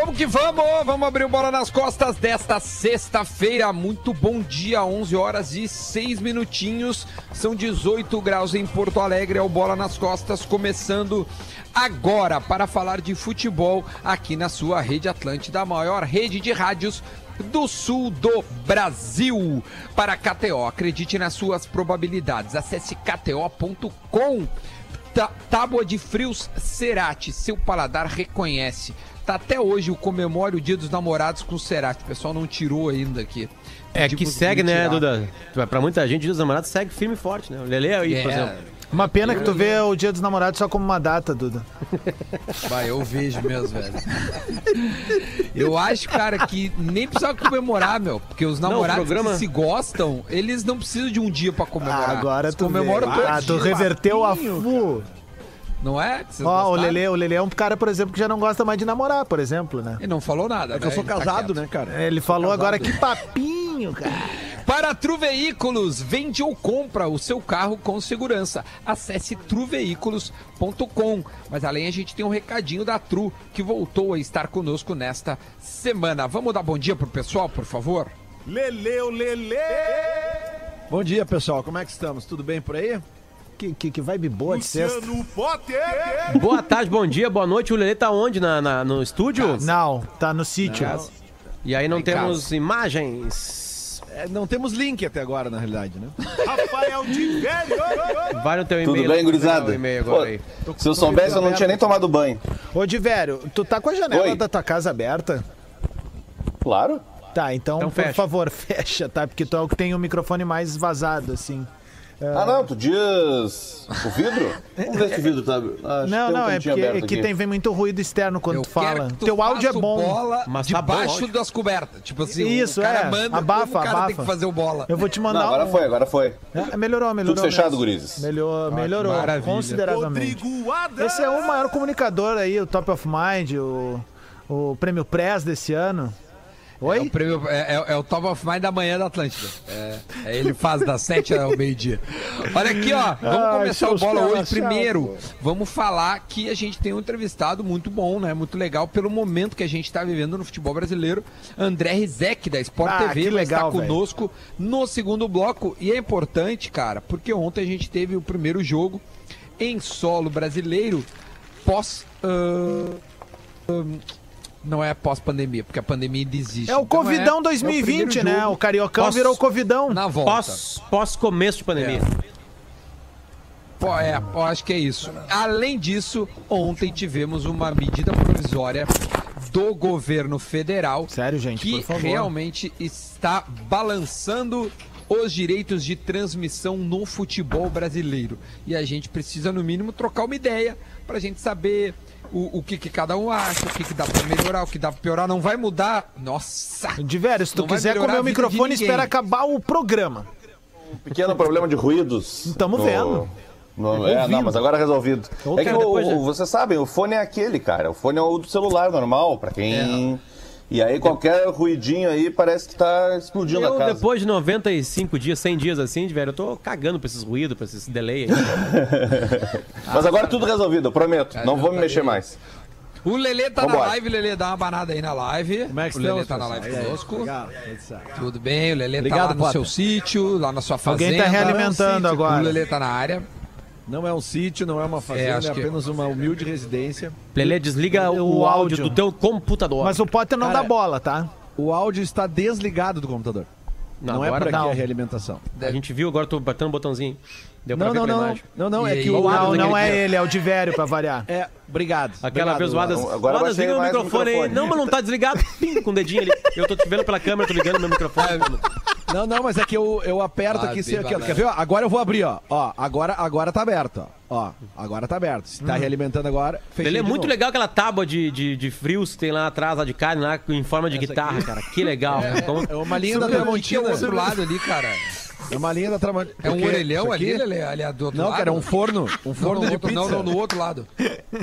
Vamos que vamos! Vamos abrir o bola nas costas desta sexta-feira. Muito bom dia, 11 horas e 6 minutinhos. São 18 graus em Porto Alegre. É o bola nas costas começando agora para falar de futebol aqui na sua rede Atlântida, a maior rede de rádios do sul do Brasil. Para KTO, acredite nas suas probabilidades. Acesse kto.com. Tá, tábua de frios Cerati, seu paladar reconhece. Tá até hoje o comemora o Dia dos Namorados com o Cerati. O pessoal não tirou ainda aqui. É que segue, né. Duda? Pra muita gente, Dia dos Namorados segue firme e forte, né? O Lele aí, por É. exemplo. Uma pena que tu vê o Dia dos Namorados só como uma data, Duda. Vai, eu vejo mesmo, velho. Eu acho, cara, que nem precisa comemorar, meu. Porque os namorados programa- que se gostam, eles não precisam de um dia pra comemorar. agora Eles tu comemoram vê. todos Ah, tu reverteu a fu. Não é? Ó, o gostaram? Lele, o Lele é um cara, por exemplo, que já não gosta mais de namorar, por exemplo, né? Ele não falou nada. É que eu né? sou Ele tá casado, quieto. né, cara? Ele falou agora que papinho, cara. Para Tru Veículos, vende ou compra o seu carro com segurança. Acesse truveículos.com. Mas além a gente tem um recadinho da Tru que voltou a estar conosco nesta semana. Vamos dar bom dia pro pessoal, por favor? Leleu, Lele! Bom dia, pessoal. Como é que estamos? Tudo bem por aí? Que, que, que vibe boa de sexta. Boa tarde, bom dia, boa noite. O Lele tá onde? Na, na- no estúdio? Não, tá no sítio. E aí não Em temos imagens. É, não temos link até agora, na realidade, né? Vai no teu Tudo e-mail. bem, lá, gurizada? Pô. Se eu soubesse, eu não tinha nem tomado banho. Ô, Divério, tu tá com a janela Oi. da tua casa aberta? Claro. Tá, então, Então por fecha. favor, fecha, tá? Porque tu é o que tem o microfone mais vazado, assim. Ah, não, tu diz o vidro? Vamos ver se o vidro tá. Ah, Não, tem um não, é porque aberto que tem, vem muito ruído externo quando Eu tu fala. quero que tu Teu áudio é bom. bola Mas tá bom debaixo áudio. das cobertas. Tipo assim, Isso, o cara é. manda Abafa, como o cara tem abafa. que fazer o bola. Eu vou te Não, mandar agora um... foi, agora foi. É, melhorou, melhorou. Tudo fechado, mesmo. gurizes. Melhorou, melhorou maravilha. consideravelmente. Esse é o maior comunicador aí, o Top of Mind, o, o Prêmio Press desse ano. É o, Oi? prêmio, é, é- é o Top of Mind da manhã da Atlântida. É, é, ele faz das 7 ao meio-dia. Olha aqui, ó. Vamos Ai, começar o bola hoje. Primeiro, vamos falar que a gente tem um entrevistado muito bom, né? Muito legal pelo momento que a gente está vivendo no futebol brasileiro. André Rizek, da Sport Ah, TV, vai legal, estar conosco no segundo bloco. E é importante, cara, porque ontem a gente teve o primeiro jogo em solo brasileiro pós. ah, ah, não é pós-pandemia, porque a pandemia ainda existe. É o Então Covidão é o 2020, primeiro né? jogo O Cariocão Posso- virou Covidão. Na volta. Pós, pós começo de pandemia. Pô, é, eu acho que é isso. Além disso, ontem tivemos uma medida provisória do governo federal Sério, gente, que por favor. realmente está balançando os direitos de transmissão no futebol brasileiro. E a gente precisa, no mínimo, trocar uma ideia para a gente saber o, o que, que cada um acha, o que, que dá para melhorar, o que dá para piorar. Não vai mudar. Nossa! De velho, se tu quiser comer o microfone, espera acabar o programa. Pequeno problema de ruídos. Tamo no- vendo. no- é, não, mas agora resolvido. Ou É que o, depois, o- né? vocês sabem, o fone é aquele, cara. O fone é o do celular normal, pra quem. E aí qualquer ruidinho aí parece que tá explodindo Eu, a casa. depois de 95 dias, 100 dias assim, velho, eu tô cagando pra esses ruídos, pra esses delay aí. Mas agora tudo resolvido, eu prometo. Cara, não vou me tá mexer aí. mais. O Lelê tá Vambora. na live, Lelê, dá uma banada aí na live. Como é que o Lelê tá na live conosco. Obrigado, tudo bem, o Lelê tá Obrigado, lá no Potter. seu sítio, lá na sua fazenda. Alguém tá realimentando O agora. Lelê tá na área. Não é um sítio, não é uma fazenda, acho é, que- apenas uma humilde residência. Lelê, desliga o, O áudio áudio. do teu computador. Mas o Potter não Cara, dá bola, tá? O áudio está desligado do computador. Não, é agora por aqui não. a realimentação. A gente viu, agora eu tô batendo o botãozinho. Deu pra Não, ver não, não, imagem. não, não, E é que o Não, não é dia. ele, é o Divério, pra variar. É, obrigado. Aquela obrigado, vez zoada. Eduardo. Agora o mais o microfone aí. microfone. Não, mas não tá desligado. Pim, com o dedinho ali. Eu tô te vendo pela câmera, tô ligando meu microfone. Não, não, mas é que eu, eu aperto Ah, aqui, bem se, aqui ó, quer ver? ó? Agora eu vou abrir, ó. Ó, agora, agora tá aberto, ó. Ó, agora tá aberto. Se tá realimentando agora, fechei Ele é de muito novo. legal aquela tábua de, de, de frios que tem lá atrás, lá de carne, lá em forma de guitarra, cara. Que legal. Como- É uma linha da o é o Tramontina. outro lado ali, cara? É uma linha da Tramontina. É um O orelhão ali? Lelê? Ali é do outro Não, lado? cara, é um forno. Um Não, forno no de outro- pizza. Não, não, no outro lado.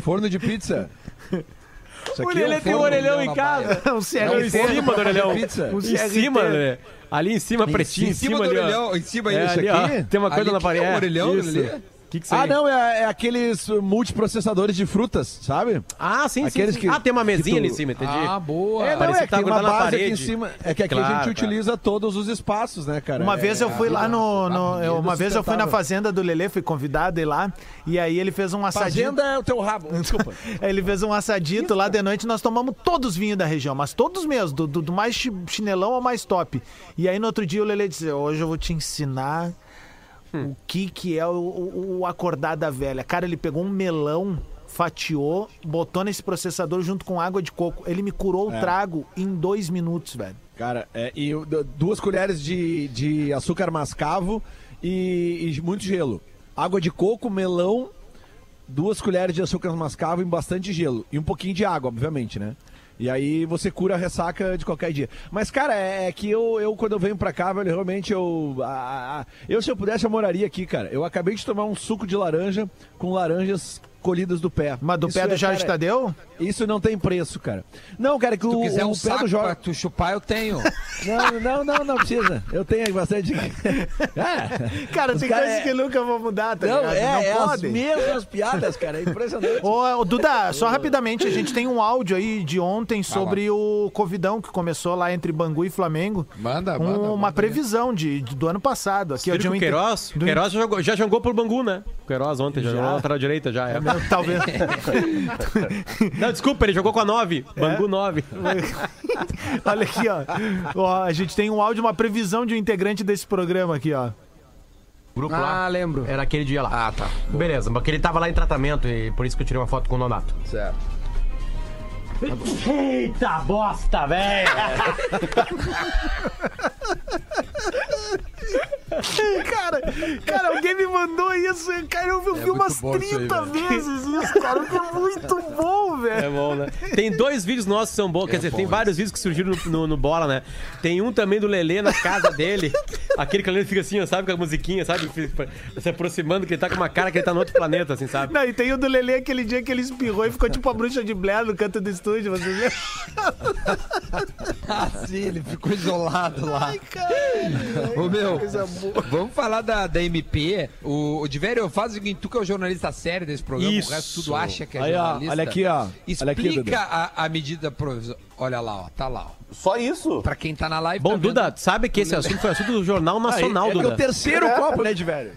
Forno de pizza. Isso O aqui é Lelê um tem um orelhão em casa. Um Não, CRT. em cima do orelhão. de pizza. Um Em cima, Lelê. Ali em cima, pretinho, Em cima do ali, ó. orelhão, em cima É, isso ali, aqui. ó, Tem uma coisa Ali na parede. é um orelhão, Isso. Lelê? Que, que isso aí? Ah, não, é, é aqueles multiprocessadores de frutas, sabe? Ah, sim, sim, Aqueles sim. que- Ah, tem uma mesinha tu- ali em cima, entendi. Ah, boa. É, não, Parecia é que que tem uma base aqui em cima. É que aqui a Claro, gente cara. utiliza todos os espaços, né, cara? Uma É- vez eu fui lá no. no- vida eu- uma vez eu fui na fazenda do Lelê, fui convidado a ir lá. E aí ele fez um assadinho. Fazenda é o teu rabo. Desculpa. Ele fez um assadito lá de noite, nós tomamos todos os vinhos da região, mas todos mesmo, do, do- do mais chi- chinelão ao mais top. E aí no outro dia o Lele disse: Hoje eu vou te ensinar o que, que é o, o, o acordar da velha. Cara, ele pegou um melão, fatiou, botou nesse processador junto com água de coco. Ele me curou o trago em dois minutos, velho. Cara, é, e duas colheres de, de açúcar mascavo e, e muito gelo. Água de coco, melão, duas colheres de açúcar mascavo e bastante gelo. E um pouquinho de água, obviamente, né? E aí você cura a ressaca de qualquer dia. Mas, cara, é, é que eu, eu, quando eu venho pra cá, velho, realmente eu. a- a- eu, se eu pudesse, eu moraria aqui, cara. Eu acabei de tomar um suco de laranja com laranjas colhidas do pé. Mas do Isso pé do é, Jorge cara, Tadeu? Isso não tem preço, cara. Não, cara, é que Se tu o, quiser o um pé saco do Jorge. pra tu chupar, eu tenho. Não, não, não, não precisa. Eu tenho bastante. É. Cara, Os tem cara coisas é- que nunca vão mudar, tá Não, ligado? é, não é as podem. mesmas piadas, cara. É impressionante. Ô, Duda, só rapidamente, a gente tem um áudio aí de ontem sobre o Covidão que começou lá entre Bangu e Flamengo. Manda, Um- manda, uma manda. previsão de, de- do ano passado. Aqui, ó, Viram de que um Queiroz, do- Queiroz já jogou, já jogou pro Bangu, né? O Queiroz ontem, já, Já? jogou na lateral direita, já. É. Talvez. Não, desculpa, ele jogou com a 9. Bangu 9. Olha aqui, ó. Ó, A gente tem um áudio, uma previsão de um integrante desse programa aqui, ó. grupo Ah, lá. lembro. Era aquele dia lá. Ah, tá. Beleza, porque ele tava lá em tratamento e por isso que eu tirei uma foto com o Nonato. Certo. Eita bosta, velho! Cara, cara, alguém me mandou isso. Cara, eu vi muito umas bom isso aí, 30 velho. vezes isso, cara. Que é muito bom, É velho. bom, né? Tem dois vídeos nossos que são bons. Quer dizer, tem vários vídeos que surgiram no, no- no Bola, né? Tem um também do Lelê na casa dele. Aquele que o Lelê fica assim, ó, sabe? Com a musiquinha, sabe? Se aproximando, que ele tá com uma cara que ele tá no outro planeta, assim, sabe? Não, e tem o do Lelê aquele dia que ele espirrou e ficou tipo a bruxa de Blair no canto do estúdio, vocês viram? Ah, sim, ele ficou isolado lá. Cara, Ô, meu, coisa boa. vamos falar da, da MP. O, o Diverio, faz o seguinte, tu que é o jornalista sério desse programa, Isso. o resto tudo acha que é Aí, ó, jornalista. olha aqui, ó. Olha aqui, Explica Duda. a, a medida provisória. Olha lá, ó, tá lá, ó. Só isso? Pra quem tá na live... Bom, tá? Duda, sabe que esse assunto foi assunto do Jornal Nacional, é que é Duda. o terceiro copo, né, de velho?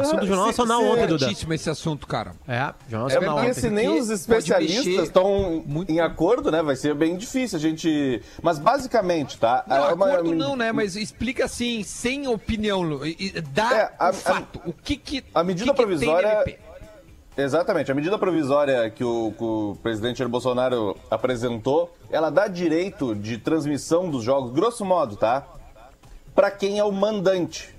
Assunto do Jornal Nacional ontem, Duda. Importantíssimo esse assunto, cara. É, Jornal É Nacional porque ontem. se nem os especialistas estão muito. em acordo, né? Vai ser bem difícil a gente. Mas basicamente, tá? Não, É uma- acordo não, né? Mas explica assim, sem opinião, dá É, a- o fato. o que que a medida o que que provisória-? Exatamente. A medida provisória que o, que o presidente Jair Bolsonaro apresentou, ela dá direito de transmissão dos jogos, grosso modo, tá? Para quem é o mandante.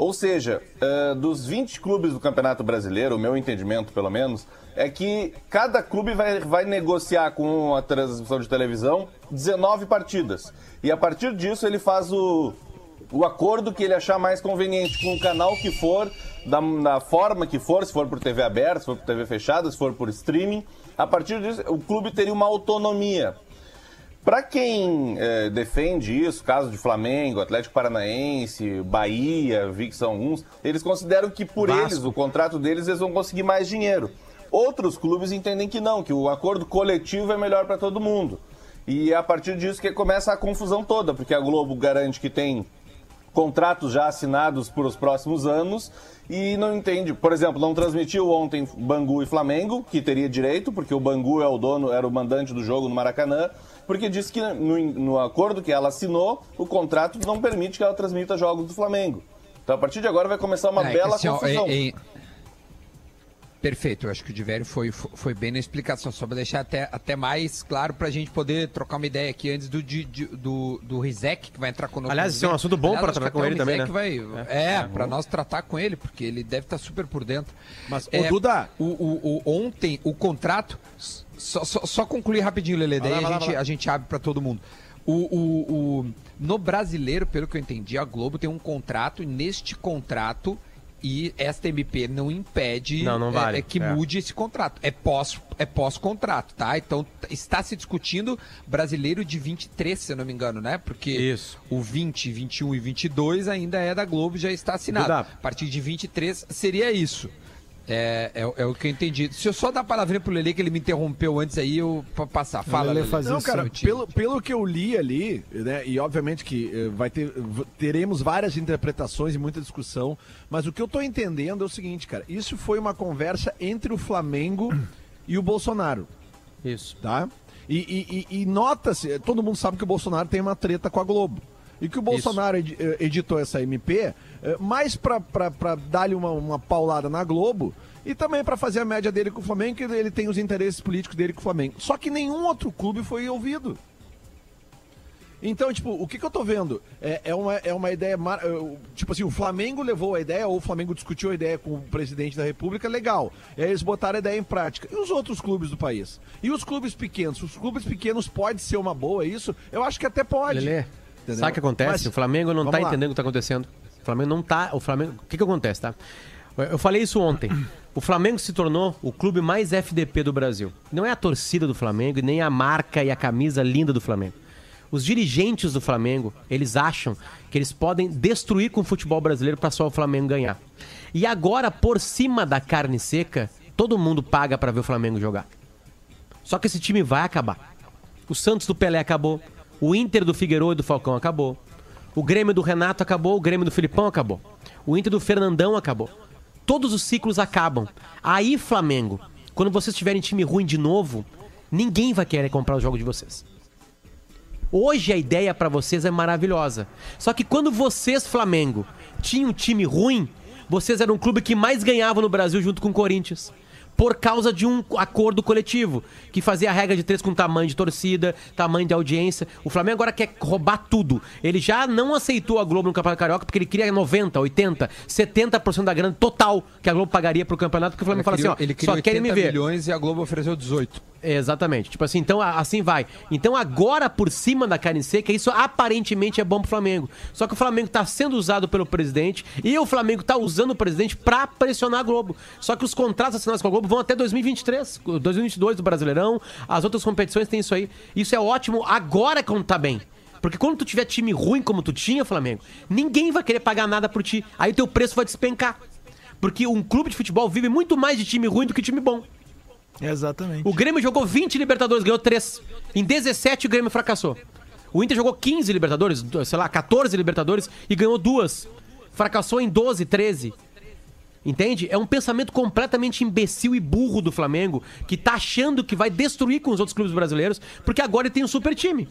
Ou seja, eh, dos 20 clubes do Campeonato Brasileiro, o meu entendimento pelo menos, é que cada clube vai, vai negociar com a transmissão de televisão 19 partidas. E a partir disso ele faz o, o acordo que ele achar mais conveniente com o canal que for, da, da forma que for, se for por TV aberta, se for por TV fechada, se for por streaming. A partir disso, o clube teria uma autonomia. Para quem eh, defende isso, caso de Flamengo, Atlético Paranaense, Bahia, vi que são alguns, eles consideram que por Vasco. eles, o contrato deles, eles vão conseguir mais dinheiro. Outros clubes entendem que não, que o acordo coletivo é melhor para todo mundo. E é a partir disso que começa a confusão toda, porque a Globo garante que tem contratos já assinados por os próximos anos e não entende. Por exemplo, não transmitiu ontem Bangu e Flamengo, que teria direito, porque o Bangu é o dono, era o mandante do jogo no Maracanã, porque disse que no, no acordo que ela assinou, o contrato não permite que ela transmita jogos do Flamengo. Então, a partir de agora vai começar uma É, que bela assim, ó, confusão. é- é- Perfeito, eu acho que o Diverio foi, foi bem na explicação, só para deixar até, até mais claro para a gente poder trocar uma ideia aqui antes do, de- de- do, do Rizek, que vai entrar conosco. Aliás, esse é um assunto bom acho tratar com ele o também, né? Vai, é, para nós tratar com ele, porque ele deve estar super por dentro. Mas, É, Duda- O, o- o- ontem, o contrato. Só, só, só concluir rapidinho, Lele, daí lá, a, lá, gente, lá. a gente abre para todo mundo. O, o- o- no brasileiro, pelo que eu entendi, a Globo tem um contrato e neste contrato. E esta MP não impede Não, não é, vale, é que é. mude esse contrato. É pós é pós-contrato, tá? Então está se discutindo brasileiro de 23, se eu não me engano, né? Porque Isso. o 20, 21 e 22 ainda é da Globo, já está assinado. A partir de 23 seria isso. É, é, é o que eu entendi. Se eu só dar a palavrinha pro Lele, que ele me interrompeu antes aí, eu pra passar. Fala, Lelê Lelê. faz Não, isso cara, pelo, pelo que eu li ali, né, e obviamente que eh, vai ter, teremos várias interpretações e muita discussão, mas o que eu tô entendendo é o seguinte, cara, isso foi uma conversa entre o Flamengo e o Bolsonaro, Isso. tá? E, e- e- e nota-se, todo mundo sabe que o Bolsonaro tem uma treta com a Globo. E que o Bolsonaro edi- eh, editou essa MP eh, mais pra dar-lhe uma, uma paulada na Globo e também pra fazer a média dele com o Flamengo, que ele tem os interesses políticos dele com o Flamengo. Só que nenhum outro clube foi ouvido. Então, tipo, o que, que eu tô vendo? É, é, uma, é uma ideia. mar- eh, Tipo assim, o Flamengo levou a ideia, ou o Flamengo discutiu a ideia com o presidente da República, legal. E aí eles botaram a ideia em prática. E os outros clubes do país? E os clubes pequenos? Os clubes pequenos pode ser uma boa isso? Eu acho que até pode. Lelê, Entendeu? sabe o que acontece? Mas- o Flamengo não tá lá. entendendo o que tá acontecendo. O Flamengo não tá. O Flamengo. O que que acontece, tá? Eu falei isso ontem. O Flamengo se tornou o clube mais FDP do Brasil. Não é a torcida do Flamengo e nem a marca e a camisa linda do Flamengo. Os dirigentes do Flamengo, eles acham que eles podem destruir com o futebol brasileiro para só o Flamengo ganhar. E agora, por cima da carne seca, todo mundo paga para ver o Flamengo jogar. Só que esse time vai acabar. O Santos do Pelé acabou. O Inter do Figueiredo e do Falcão acabou. O Grêmio do Renato acabou. O Grêmio do Filipão acabou. O Inter do Fernandão acabou. Todos os ciclos acabam. Aí, Flamengo, quando vocês tiverem time ruim de novo, ninguém vai querer comprar os jogos de vocês. Hoje a ideia pra vocês é maravilhosa. Só que quando vocês, Flamengo, tinham um time ruim, vocês eram o clube que mais ganhava no Brasil junto com o Corinthians. Por causa de um acordo coletivo, que fazia a regra de três com tamanho de torcida, tamanho de audiência. O Flamengo agora quer roubar tudo. Ele já não aceitou a Globo no Campeonato Carioca porque ele queria 90, 80, 70% da grana total que a Globo pagaria pro campeonato, porque o Flamengo fala assim, ó, ele só querem me 80 ver. milhões e a Globo ofereceu 18. Exatamente. Tipo assim, então assim vai. Então agora, por cima da carne seca, isso aparentemente é bom pro Flamengo. Só que o Flamengo tá sendo usado pelo presidente e o Flamengo tá usando o presidente pra pressionar a Globo. Só que os contratos assinados com a Globo vão até 2023, 2022 do Brasileirão. As outras competições têm isso aí. Isso é ótimo agora quando tá bem. Porque quando tu tiver time ruim como tu tinha, Flamengo, ninguém vai querer pagar nada por ti. Aí teu preço vai despencar. Porque um clube de futebol vive muito mais de time ruim do que time bom. Exatamente. O Grêmio jogou 20 Libertadores, ganhou 3. Em 17 o Grêmio fracassou. O Inter jogou 15 Libertadores, sei lá, 14 Libertadores e ganhou duas. Fracassou em 12, 13. Entende? É um pensamento completamente imbecil e burro do Flamengo, que tá achando que vai destruir com os outros clubes brasileiros, porque agora ele tem um super time.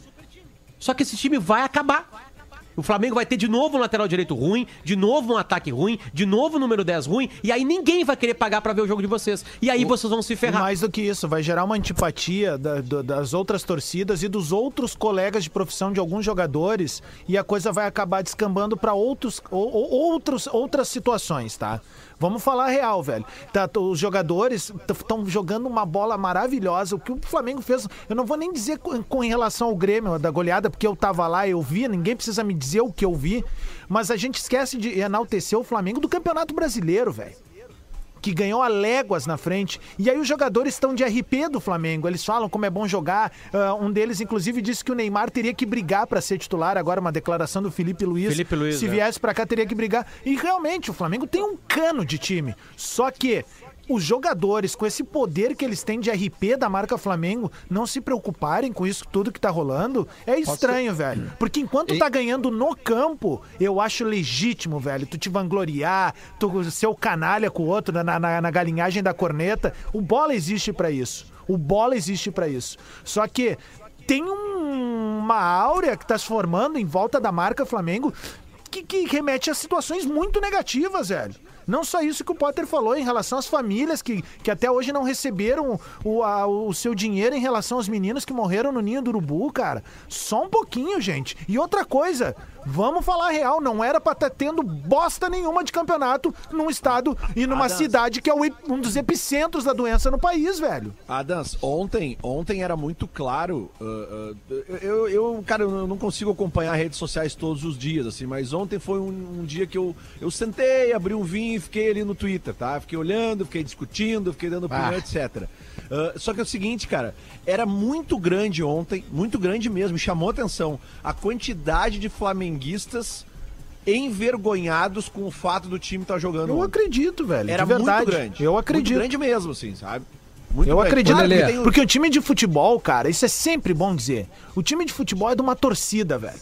Só que esse time vai acabar. O Flamengo vai ter de novo um lateral direito ruim, de novo um ataque ruim, de novo um número 10 ruim, e aí ninguém vai querer pagar pra ver o jogo de vocês. E aí vocês vão se ferrar. mais do que isso, vai gerar uma antipatia da- do- das outras torcidas e dos outros colegas de profissão de alguns jogadores e a coisa vai acabar descambando para outros, ou- ou- outros, outras situações, tá? Vamos falar real, velho. Tá, os jogadores estão jogando uma bola maravilhosa. O que o Flamengo fez, eu não vou nem dizer com, com relação ao Grêmio, da goleada, porque eu tava lá, eu vi, ninguém precisa me dizer o que eu vi, mas a gente esquece de enaltecer o Flamengo do Campeonato Brasileiro, velho que ganhou a léguas na frente. E aí os jogadores estão de RP do Flamengo. Eles falam como é bom jogar. Ah, um deles, inclusive, disse que o Neymar teria que brigar para ser titular. Agora, uma declaração do Felipe Luiz. Felipe Luiz, Se é. viesse para cá, teria que brigar. E realmente, o Flamengo tem um cano de time. Só que. Os jogadores, com esse poder que eles têm de RP da marca Flamengo, não se preocuparem com isso tudo que tá rolando, é estranho, velho. Porque enquanto tá ganhando no campo, eu acho legítimo, velho. Tu te vangloriar, tu ser o canalha com o outro na, na, na galinhagem da corneta. O bola existe pra isso. O bola existe pra isso. Só que tem um- uma áurea que tá se formando em volta da marca Flamengo que, que remete a situações muito negativas, velho. Não só isso que o Potter falou em relação às famílias que, que até hoje não receberam o, a- o seu dinheiro em relação aos meninos que morreram no ninho do urubu, cara. Só um pouquinho, gente. E outra coisa, vamos falar real, não era pra estar tendo bosta nenhuma de campeonato num estado e numa Adams. cidade que é um dos epicentros da doença no país, velho. Adams, ontem, ontem era muito claro. uh, uh, eu, eu, cara, eu não consigo acompanhar redes sociais todos os dias, assim, mas ontem foi um, um dia que eu, eu sentei, abri um vinho e fiquei ali no Twitter, tá? Fiquei olhando, fiquei discutindo, fiquei dando opinião, Ah. etc. Uh, só que é o seguinte, cara, era muito grande ontem, muito grande mesmo, chamou atenção a quantidade de flamenguistas envergonhados com o fato do time estar jogando. Eu ontem. acredito, velho. Era de verdade. muito grande. Eu acredito. Muito grande mesmo, assim, sabe? Muito Eu grande. acredito, Claro porque o time de futebol, cara, isso é sempre bom dizer. O time de futebol é de uma torcida, velho.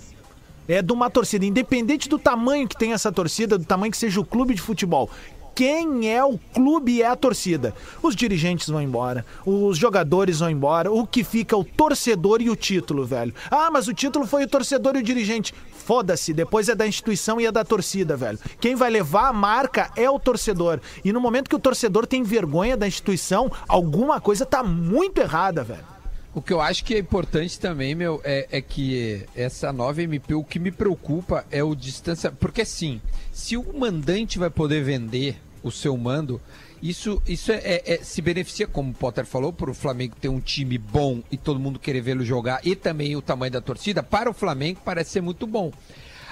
É de uma torcida, independente do tamanho que tem essa torcida, do tamanho que seja o clube de futebol. Quem é o clube é a torcida. Os dirigentes vão embora, os jogadores vão embora, o que fica é o torcedor e o título, velho. Ah, mas o título foi o torcedor e o dirigente. Foda-se, depois é da instituição e é da torcida, velho. Quem vai levar a marca é o torcedor. E no momento que o torcedor tem vergonha da instituição, alguma coisa tá muito errada, velho. O que eu acho que é importante também, meu, é, é que essa nova MP, o que me preocupa é o distância. Porque assim, se o mandante vai poder vender o seu mando, isso, isso é, é- é- se beneficia, como o Potter falou, para o Flamengo ter um time bom e todo mundo querer vê-lo jogar, e também o tamanho da torcida, para o Flamengo parece ser muito bom.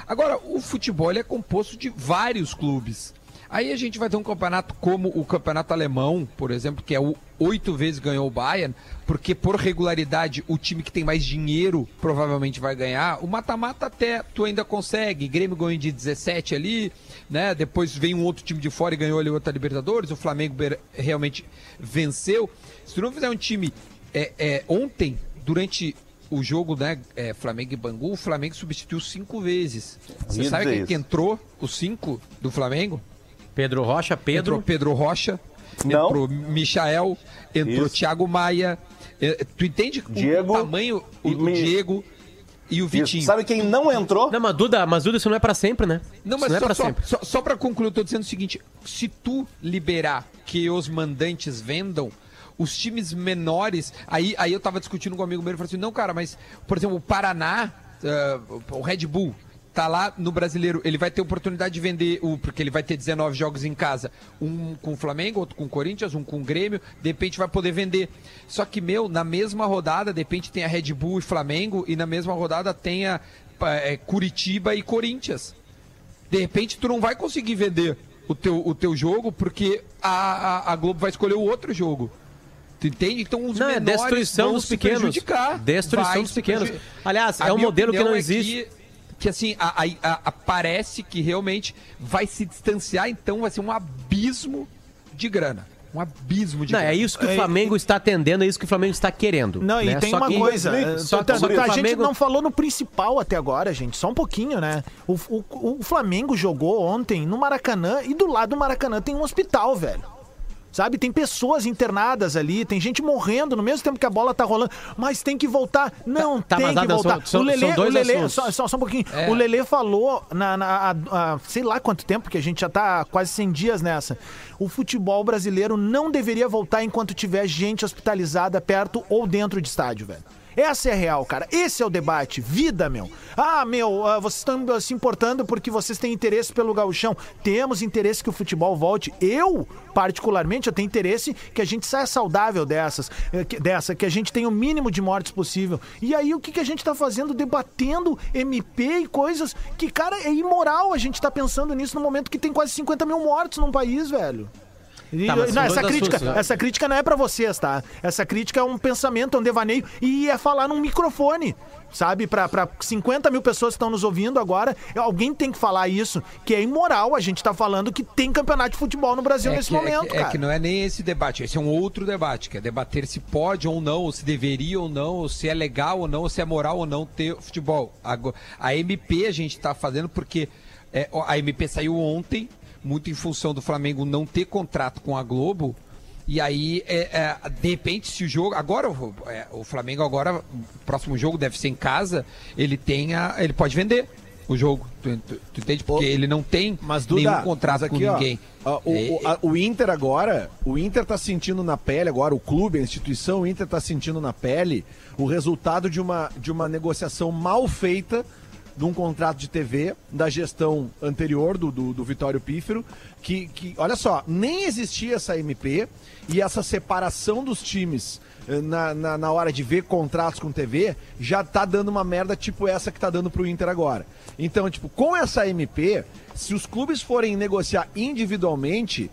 Agora, o futebol é composto de vários clubes. Aí a gente vai ter um campeonato como o campeonato alemão, por exemplo, que é o oito vezes ganhou o Bayern, porque por regularidade o time que tem mais dinheiro provavelmente vai ganhar. O mata-mata até tu ainda consegue. Grêmio ganhou de 17 ali, né? Depois vem um outro time de fora e ganhou ali outra Libertadores. O Flamengo realmente venceu. Se tu não fizer um time é, é, ontem, durante o jogo, né, é, Flamengo e Bangu, o Flamengo substituiu cinco vezes. Você sabe quem que entrou os cinco do Flamengo? Pedro Rocha, Pedro. Entrou Pedro Rocha, Não. entrou Michael, entrou Isso. Thiago Maia. É, Tu entende Diego o tamanho, o, o Diego e o Isso. Vitinho. Sabe quem não entrou? Não, mas Duda, mas Duda, isso não é pra sempre, né? Não, isso mas não é só, pra só, sempre. só, só pra concluir, eu tô dizendo o seguinte: se tu liberar que os mandantes vendam, os times menores. Aí, aí eu tava discutindo com um amigo meu e falei assim: não, cara, mas, por exemplo, o Paraná, ah, o Red Bull. Tá lá no brasileiro, ele vai ter oportunidade de vender, o, porque ele vai ter 19 jogos em casa. Um com o Flamengo, outro com o Corinthians, um com o Grêmio. De repente vai poder vender. Só que, meu, na mesma rodada, de repente tem a Red Bull e Flamengo, e na mesma rodada tem a eh, Curitiba e Corinthians de repente tu não vai conseguir vender o teu, o teu jogo porque a, a, a Globo vai escolher o outro jogo. Tu entende? Então os Não, é menores destruição vão dos se pequenos. prejudicar. Destruição Vai dos pequenos. Aliás, A é um modelo que não é existe. Que, que assim, a, a- a- a- parece que realmente vai se distanciar, então vai ser um abismo de grana. Um abismo de Não, grana. é isso que o É, Flamengo está atendendo, é isso que o Flamengo está querendo. Não, e né? tem Só uma que- coisa. Só, tá- só que o a gente Flamengo... não falou no principal até agora, gente. Só um pouquinho, né? O, o, o Flamengo jogou ontem no Maracanã e do lado do Maracanã tem um hospital, velho. Sabe, tem pessoas internadas ali, tem gente morrendo no mesmo tempo que a bola tá rolando, mas tem que voltar. Não, Tá, tem mas, que voltar. são- são- o Lelê, o Lelê só, só, só um pouquinho. É. O Lelê falou na, na- a- a- sei lá quanto tempo que a gente já tá quase 100 dias nessa. O futebol brasileiro não deveria voltar enquanto tiver gente hospitalizada perto ou dentro de estádio, velho. Essa é a real, cara. Esse é o debate. Vida, meu. Ah, meu, ah, vocês estão se importando porque vocês têm interesse pelo gauchão. Temos interesse que o futebol volte. Eu, particularmente, eu tenho interesse que a gente saia saudável dessas, eh, dessa, que a gente tenha o mínimo de mortes possível. E aí, o que, que a gente tá fazendo? Debatendo MP e coisas que, cara, é imoral a gente tá pensando nisso no momento que tem quase 50 mil mortos num país, velho. E- Tá, não, essa crítica, né? essa crítica não é pra vocês, tá? Essa crítica é um pensamento, é um devaneio e é falar num microfone, sabe? Pra, pra 50 mil pessoas que estão nos ouvindo agora, alguém tem que falar isso, que é imoral a gente tá falando que tem campeonato de futebol no Brasil É nesse que, é momento, que- é cara. que não é nem esse debate, esse é um outro debate, que é debater se pode ou não, ou se deveria ou não, ou se é legal ou não, ou se é moral ou não ter futebol. Agora, a MP a gente está fazendo porque é, a MP saiu ontem, muito em função do Flamengo não ter contrato com a Globo. E aí, é, é, de repente, se o jogo. Agora, o, é, o Flamengo agora, o próximo jogo deve ser em casa, ele tem a, ele pode vender o jogo. Tu, tu- tu entende? Porque ele não tem Mas Duda, nenhum contrato com aqui, ó, ninguém. ó, o, É, o- a- o Inter agora, o Inter tá sentindo na pele agora, o clube, a instituição, o Inter tá sentindo na pele o resultado de uma, de uma negociação mal feita de um contrato de TV da gestão anterior do, do, do Vitório Pífero, que, que, olha só, nem existia essa MP e essa separação dos times eh, na, na, na hora de ver contratos com TV já tá dando uma merda tipo essa que tá dando pro Inter agora. Então, tipo, com essa MP, se os clubes forem negociar individualmente,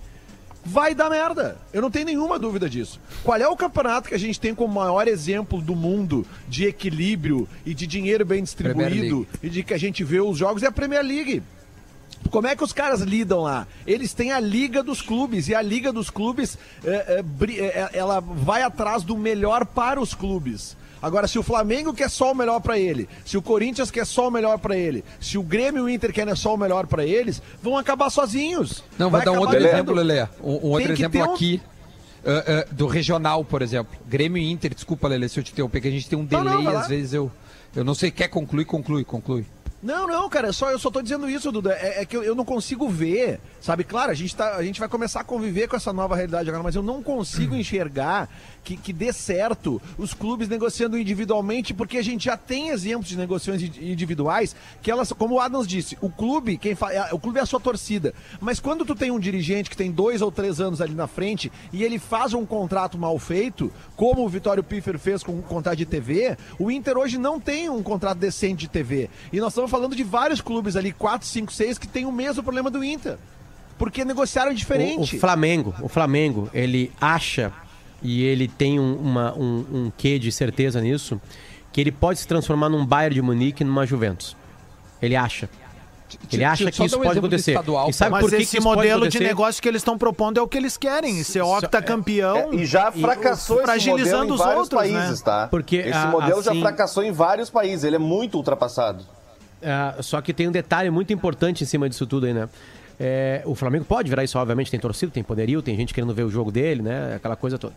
vai dar merda. Eu não tenho nenhuma dúvida disso. Qual é o campeonato que a gente tem como maior exemplo do mundo de equilíbrio e de dinheiro bem distribuído e de que a gente vê os jogos? É a Premier League. como é que os caras lidam lá? Eles têm a Liga dos Clubes e a Liga dos Clubes é, é, ela vai atrás do melhor para os clubes. Agora, se o Flamengo quer só o melhor pra ele, se o Corinthians quer só o melhor pra ele, se o Grêmio e o Inter querem só o melhor pra eles, vão acabar sozinhos. Não, vou Vai dar um outro Lelé. exemplo, Lelê. Um, um outro exemplo um- aqui. ah, ah, do regional, por exemplo. Grêmio e Inter, desculpa, Lelê, se eu te interromper, que a gente tem um Não, delay, não, lá. às vezes eu. Eu não sei, quer concluir, conclui, conclui. Não, não, cara, é só, eu só tô dizendo isso, Duda. É, é que eu, eu não consigo ver, sabe? Claro, a gente, tá, a gente vai começar a conviver com essa nova realidade agora, mas eu não consigo enxergar que, que dê certo os clubes negociando individualmente, porque a gente já tem exemplos de negociações indi- individuais que elas, como o Adams disse, o clube, quem fa, o clube é a sua torcida. Mas quando tu tem um dirigente que tem dois ou três anos ali na frente e ele faz um contrato mal feito, como o Vitório Piffer fez com o contrato de TV, o Inter hoje não tem um contrato decente de TV. E nós estamos falando de vários clubes ali, 4, 5, 6, que tem o mesmo problema do Inter. Porque negociaram O, diferente. o Flamengo, o Flamengo, ele acha e ele tem um, uma, um, um quê de certeza nisso, que ele pode se transformar num Bayern de Munique e numa Juventus. Ele acha. Ele acha eu que isso pode acontecer. estadual, e sabe Mas por que, esse modelo de negócio que eles estão propondo é o que eles querem, ser octacampeão. É, e já fracassou esse fragilizando os vários outros, países, né? tá? Porque, esse a- modelo já assim- fracassou em vários países, ele é muito ultrapassado. É, só que tem um detalhe muito importante em cima disso tudo aí, né? É, o Flamengo pode virar isso, obviamente, tem torcida, tem poderio, tem gente querendo ver o jogo dele, né? Aquela coisa toda.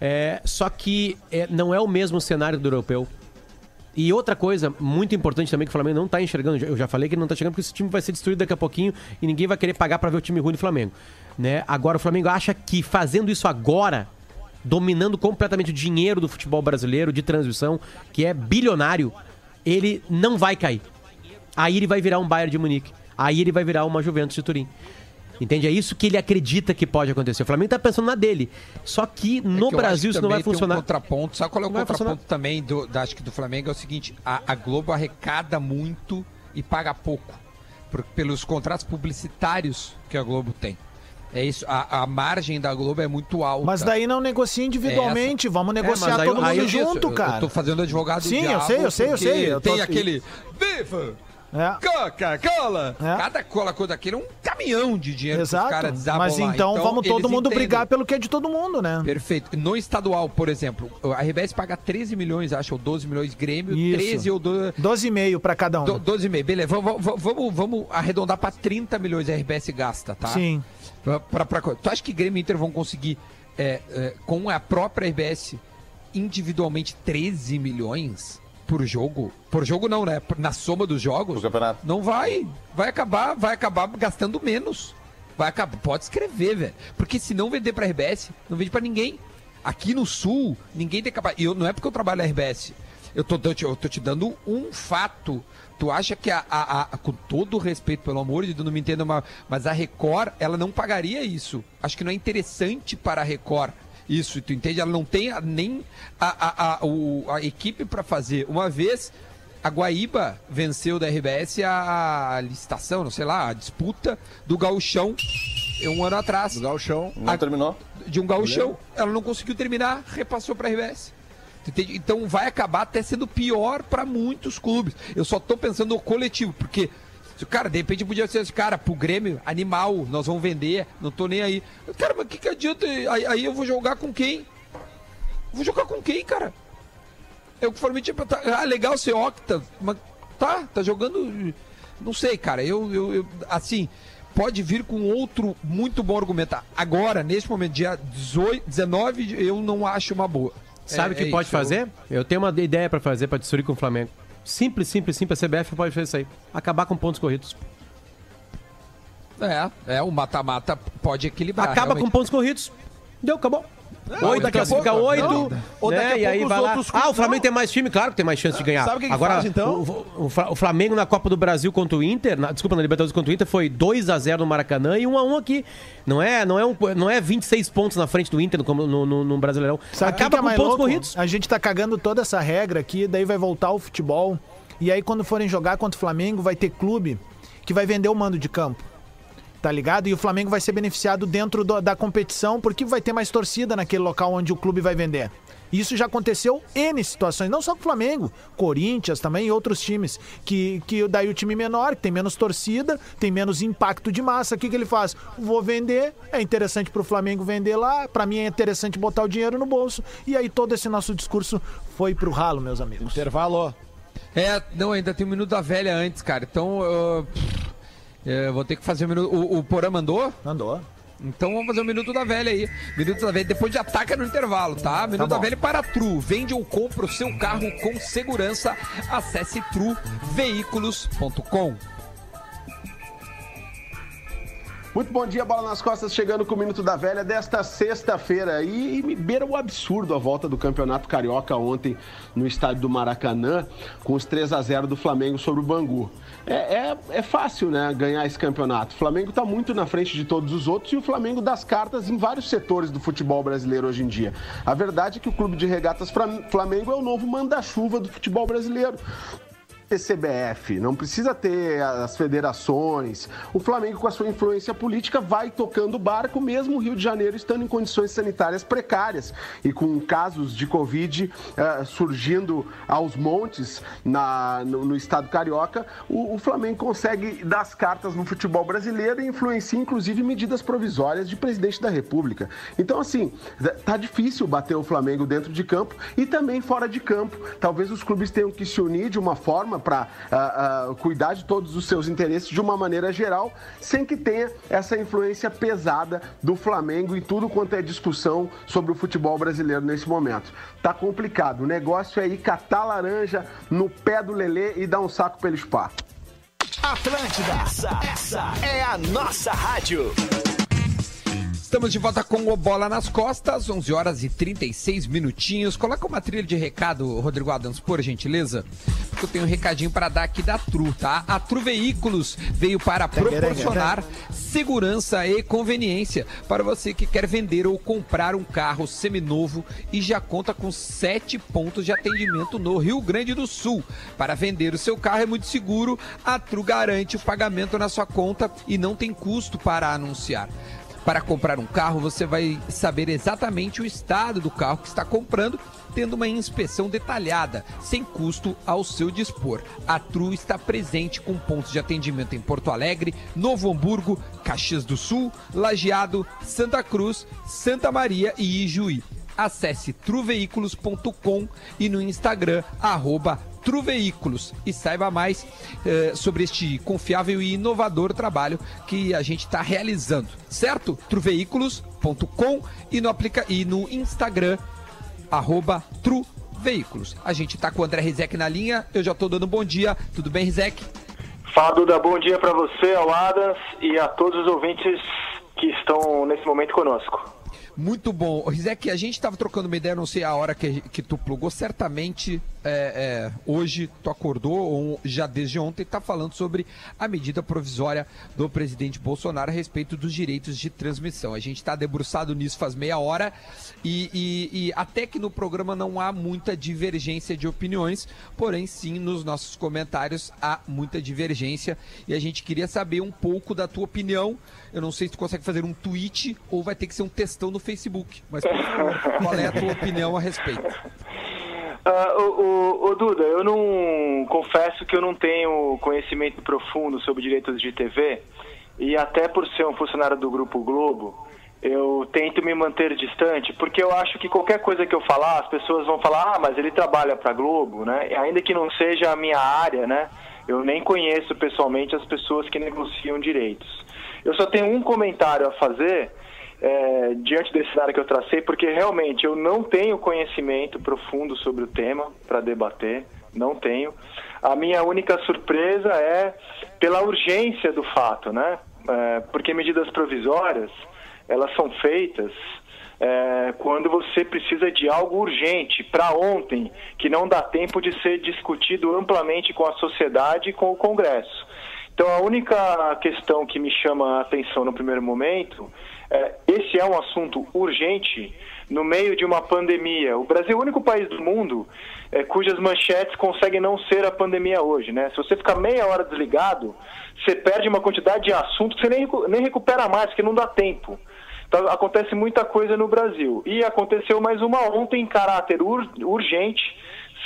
É, só que é, não é o mesmo cenário do europeu. E outra coisa muito importante também que o Flamengo não tá enxergando, eu já falei que ele não tá chegando porque esse time vai ser destruído daqui a pouquinho e ninguém vai querer pagar pra ver o time ruim do Flamengo, né? Agora o Flamengo acha que fazendo isso agora, dominando completamente o dinheiro do futebol brasileiro de transmissão, que é bilionário, ele não vai cair. Aí ele vai virar um Bayern de Munique. Aí ele vai virar uma Juventus de Turim. Entende? É isso que ele acredita que pode acontecer. O Flamengo tá pensando na dele. Só que no É que Brasil que isso não vai funcionar. Um contraponto. Sabe qual é o Não contraponto também do, da, acho que do Flamengo? É o seguinte: a, a Globo arrecada muito e paga pouco por- pelos contratos publicitários que a Globo tem. É isso. A, a margem da Globo é muito alta. Mas daí não negocia individualmente, vamos negociar mas aí- todo aí mundo Isso, junto, eu- cara. Eu tô fazendo advogado do Sim, eu sei, eu sei, eu sei, eu tô- Tem aquele. Viva! É. Coca-Cola! É. Cada cola coisa daquele é um caminhão de dinheiro Exato. caras desabam Mas lá. então, vamos todo mundo entendem. brigar pelo que é de todo mundo, né? Perfeito. No estadual, por exemplo, a RBS paga 13 milhões, acho, ou 12 milhões, Grêmio, Isso. 13 ou 12. 12,5 pra cada um. do- 12,5, beleza. Vamos, vamos, vamos, vamos arredondar para 30 milhões a RBS gasta, tá? Sim. Pra, pra, pra- tu acha que Grêmio e Inter vão conseguir, é, é, com a própria RBS, individualmente 13 milhões por jogo? Por jogo não, né? Na soma dos jogos? Não vai. Vai acabar, vai acabar gastando menos. Vai acabar. Pode escrever, velho. Porque se não vender pra RBS, não vende pra ninguém. Aqui no Sul, ninguém tem capacidade. Eu, não é porque eu trabalho na RBS. Eu tô, eu tô te dando um fato. Tu acha que a, a- a- com todo o respeito, pelo amor de Deus, não me entenda mas a Record, ela não pagaria isso. Acho que não é interessante para a Record isso, tu entende? Ela não tem nem a, a, a, o- a equipe para fazer. Uma vez a Guaíba venceu da RBS a licitação, não sei lá, a disputa do gauchão um ano atrás. Do Galchão. Não A- terminou? De um gauchão. Ela não conseguiu terminar, repassou para a RBS. Entende? Então vai acabar até sendo pior para muitos clubes. Eu só tô pensando no coletivo, porque cara, de repente podia ser esse cara, pro Grêmio, animal, nós vamos vender, não tô nem aí. Cara, mas o que, que adianta? Aí, aí eu vou jogar com quem? Vou jogar com quem, cara? Eu que falei, tipo, tá, ah, legal ser octa, mas tá, tá jogando. Não sei, cara. Eu, eu, eu- assim, pode vir com outro muito bom argumento. Agora, neste momento, dia 18, 19, eu não acho uma boa. Sabe o É- que é pode isso, eu- fazer? Eu tenho uma ideia pra fazer pra destruir com o Flamengo. Simples, simples, simples. A CBF pode fazer isso aí. Acabar com pontos corridos. É, é, o mata-mata pode equilibrar. Acaba com realmente. pontos corridos. Deu, acabou. Oito, daqui a classifica pouco- oito. não, ou daqui né? a E aí pouco vai os lá. outros Ah, o Flamengo não. tem mais time, claro que tem mais chance de ganhar. Sabe o que que Agora, faz, então? O, o Fla- o Flamengo na Copa do Brasil contra o Inter, na- desculpa, na Libertadores contra o Inter, foi 2x0 no Maracanã e 1x1 aqui. Não é, não, é um, não é 26 pontos na frente do Inter no, no, no- no Brasileirão. Sabe o que que Acaba é com pontos louco? corridos. A gente tá cagando toda essa regra aqui, daí vai voltar o futebol. E aí, quando forem jogar contra o Flamengo, vai ter clube que vai vender o mando de campo. Tá ligado? E o Flamengo vai ser beneficiado dentro do- da competição porque vai ter mais torcida naquele local onde o clube vai vender. Isso já aconteceu N situações, não só com o Flamengo, Corinthians também e outros times, que, que daí o time menor, que tem menos torcida, tem menos impacto de massa, o que, que ele faz? Vou vender, é interessante pro Flamengo vender lá, pra mim é interessante botar o dinheiro no bolso, e aí todo esse nosso discurso foi pro ralo, meus amigos. Intervalo. É, não, ainda tem o minuto da velha antes, cara. Então, eu, eu vou ter que fazer o minuto. O, o Porã mandou? Andou. Então vamos fazer o minuto da velha aí. Minuto da velha, depois de ataca no intervalo, tá? Minuto da velha para Tru. Vende ou compra o seu carro com segurança. Acesse truveículos.com. Muito bom dia, Bola nas Costas, chegando com o Minuto da Velha desta sexta-feira. E, e me beira o absurdo a volta do Campeonato Carioca ontem no estádio do Maracanã, com os 3 a 0 do Flamengo sobre o Bangu. É, é, é fácil, né, ganhar esse campeonato. O Flamengo está muito na frente de todos os outros e o Flamengo das cartas em vários setores do futebol brasileiro hoje em dia. A verdade é que o Clube de Regatas Flam- Flamengo é o novo manda-chuva do futebol brasileiro ter CBF, não precisa ter as federações. O Flamengo, com a sua influência política, vai tocando o barco, mesmo o Rio de Janeiro estando em condições sanitárias precárias e com casos de Covid eh, surgindo aos montes na, no, no estado carioca. O, o Flamengo consegue dar as cartas no futebol brasileiro e influencia, inclusive, medidas provisórias de presidente da República. Então, assim, tá difícil bater o Flamengo dentro de campo e também fora de campo. Talvez os clubes tenham que se unir de uma forma para cuidar de todos os seus interesses de uma maneira geral, sem que tenha essa influência pesada do Flamengo em tudo quanto é discussão sobre o futebol brasileiro nesse momento. Tá complicado. O negócio é ir catar laranja no pé do Lelê e dar um saco pelo spa. Atlântida, essa, essa é a nossa rádio. Estamos de volta com o Bola nas Costas, 11 horas e 36 minutinhos. Coloca uma trilha de recado, Rodrigo Adams, por gentileza. Porque eu tenho um recadinho para dar aqui da Tru, tá? A Tru Veículos veio para proporcionar segurança e conveniência para você que quer vender ou comprar um carro seminovo e já conta com sete pontos de atendimento no Rio Grande do Sul. Para vender o seu carro é muito seguro, a Tru garante o pagamento na sua conta e não tem custo para anunciar. Para comprar um carro, você vai saber exatamente o estado do carro que está comprando, tendo uma inspeção detalhada, sem custo ao seu dispor. A Tru está presente com pontos de atendimento em Porto Alegre, Novo Hamburgo, Caxias do Sul, Lajeado, Santa Cruz, Santa Maria e Ijuí. Acesse truveículos.com e no Instagram, arroba Truveículos e saiba mais eh, sobre este confiável e inovador trabalho que a gente está realizando, certo? Truveículos.com e no, aplica e no Instagram, arroba Truveículos. A gente está com o André Rizek na linha, eu já estou dando bom dia. Tudo bem, Rizek? Fala, Duda, bom dia para você, ao Adams e a todos os ouvintes que estão nesse momento conosco. Muito bom. Rizek, a gente estava trocando uma ideia, não sei a hora que, que tu plugou, certamente é, é, hoje tu acordou, ou já desde ontem, está falando sobre a medida provisória do presidente Bolsonaro a respeito dos direitos de transmissão. A gente está debruçado nisso faz meia hora e, e, e até que no programa não há muita divergência de opiniões, porém sim nos nossos comentários há muita divergência e a gente queria saber um pouco da tua opinião. Eu não sei se tu consegue fazer um tweet ou vai ter que ser um textão no Facebook, mas por qual é a tua opinião a respeito? Ah, o, o- o Duda, eu não confesso que eu não tenho conhecimento profundo sobre direitos de TV e até por ser um funcionário do Grupo Globo, eu tento me manter distante, porque eu acho que qualquer coisa que eu falar, as pessoas vão falar, ah, mas ele trabalha para Globo, né? Ainda que não seja a minha área, né? Eu nem conheço pessoalmente as pessoas que negociam direitos. Eu só tenho um comentário a fazer é, diante desse cenário que eu tracei, porque realmente eu não tenho conhecimento profundo sobre o tema para debater, não tenho. A minha única surpresa é pela urgência do fato, né? É, porque medidas provisórias elas são feitas é, quando você precisa de algo urgente para ontem, que não dá tempo de ser discutido amplamente com a sociedade e com o Congresso. Então, a única questão que me chama a atenção no primeiro momento é: esse é um assunto urgente, no meio de uma pandemia. O Brasil é o único país do mundo é, cujas manchetes conseguem não ser a pandemia hoje, né? Se você ficar meia hora desligado, você perde uma quantidade de assuntos que você nem, nem recupera mais, porque não dá tempo. Então acontece muita coisa no Brasil. E aconteceu mais uma ontem em caráter ur- urgente,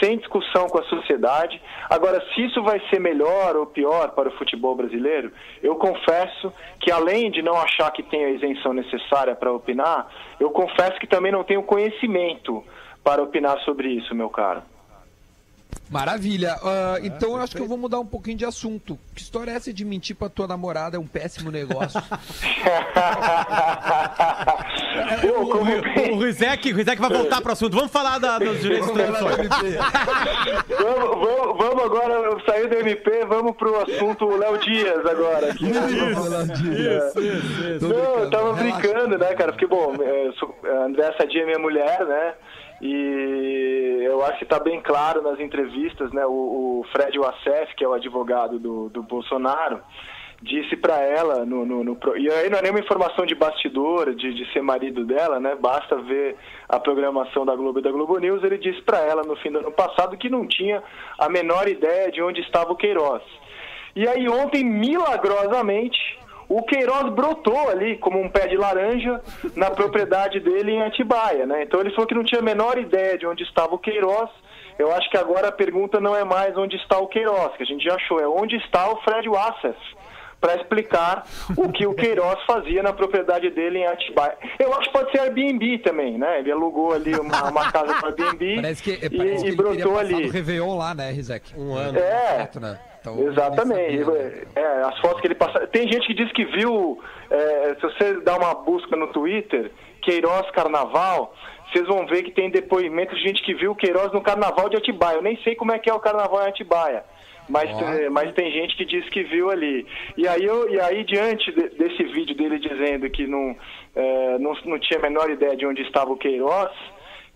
sem discussão com a sociedade. Agora, se isso vai ser melhor ou pior para o futebol brasileiro, eu confesso que além de não achar que tem a isenção necessária para opinar, eu confesso que também não tenho conhecimento para opinar sobre isso, meu caro. Maravilha. Ah, então eu acho que eu vou mudar um pouquinho de assunto. Que história é essa de mentir pra tua namorada? É um péssimo negócio. Pô, como bem- O Rizek, o Rizek vai voltar pro assunto. Vamos falar da- dos direitos de transmissões. vamos, vamos- vamos agora sair do MP, vamos pro assunto Léo Dias agora. aqui. Não, eu tava brincando, né, cara? Porque, bom, a Andréa Sadia é minha mulher, né? E eu acho que tá bem claro nas entrevistas, né? O, o Fred Wassef, que é o advogado do, do Bolsonaro, disse pra ela no, no, no e aí não é nenhuma informação de bastidor de, de ser marido dela né basta ver a programação da Globo e da Globo News ele disse pra ela no fim do ano passado que não tinha a menor ideia de onde estava o Queiroz e aí ontem milagrosamente o Queiroz brotou ali como um pé de laranja na propriedade dele em Atibaia, né? Então ele falou que não tinha a menor ideia de onde estava o Queiroz. Eu acho que agora a pergunta não é mais onde está o Queiroz, que a gente já achou, é onde está o Fred Wassef para explicar o que o Queiroz fazia na propriedade dele em Atibaia. Eu acho que pode ser Airbnb também, né? Ele alugou ali uma, uma casa para Airbnb Parece que, e, parece que e ele teria brotou ali. Réveillon lá, né, Rizek? Um ano. É. Certo, né? Então, Exatamente. né? É, as fotos que ele passa. Tem gente que diz que viu. é, se você dá uma busca no Twitter, Queiroz Carnaval, vocês vão ver que tem depoimento de gente que viu o Queiroz no Carnaval de Atibaia. Eu nem sei como é que é o Carnaval em Atibaia. Mas, é, mas tem gente que diz que viu ali. E aí, eu, e aí diante de- desse vídeo dele dizendo que não, é, não, não tinha a menor ideia de onde estava o Queiroz,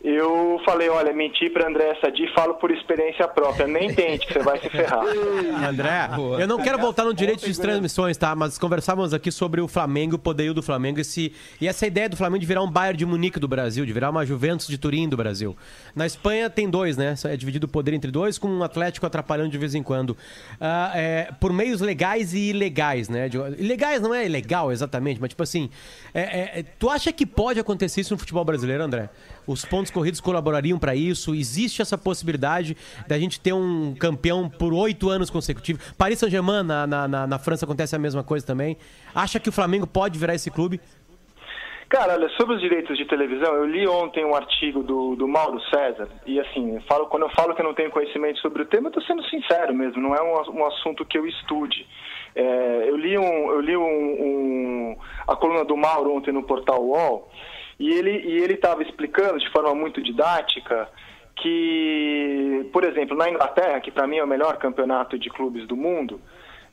eu falei, olha, menti pra André Sadi, falo por experiência própria. Nem tente, que você vai se ferrar. André, eu não quero voltar no direito de transmissões, tá? Mas conversávamos aqui sobre o Flamengo, o poderio do Flamengo esse, e essa ideia do Flamengo de virar um Bayern de Munique do Brasil, de virar uma Juventus de Turim do Brasil. Na Espanha tem dois, né? É dividido o poder entre dois, com um Atlético atrapalhando de vez em quando. Ah, é, por meios legais e ilegais, né? De- ilegais não é ilegal exatamente, mas tipo assim, é- é- tu acha que pode acontecer isso no futebol brasileiro, André? Os pontos corridos colaborariam para isso? Existe essa possibilidade da gente ter um campeão por oito anos consecutivos? Paris Saint-Germain, na, na, na- na França, acontece a mesma coisa também. Acha que o Flamengo pode virar esse clube? Cara, olha, sobre os direitos de televisão, eu li ontem um artigo do, do Mauro César, e assim, falo, quando eu falo que eu não tenho conhecimento sobre o tema, eu estou sendo sincero mesmo, não é um, um assunto que eu estude. É, eu li, um, eu li um, um- a coluna do Mauro ontem no portal UOL, e ele estava explicando de forma muito didática que, por exemplo, na Inglaterra, que para mim é o melhor campeonato de clubes do mundo,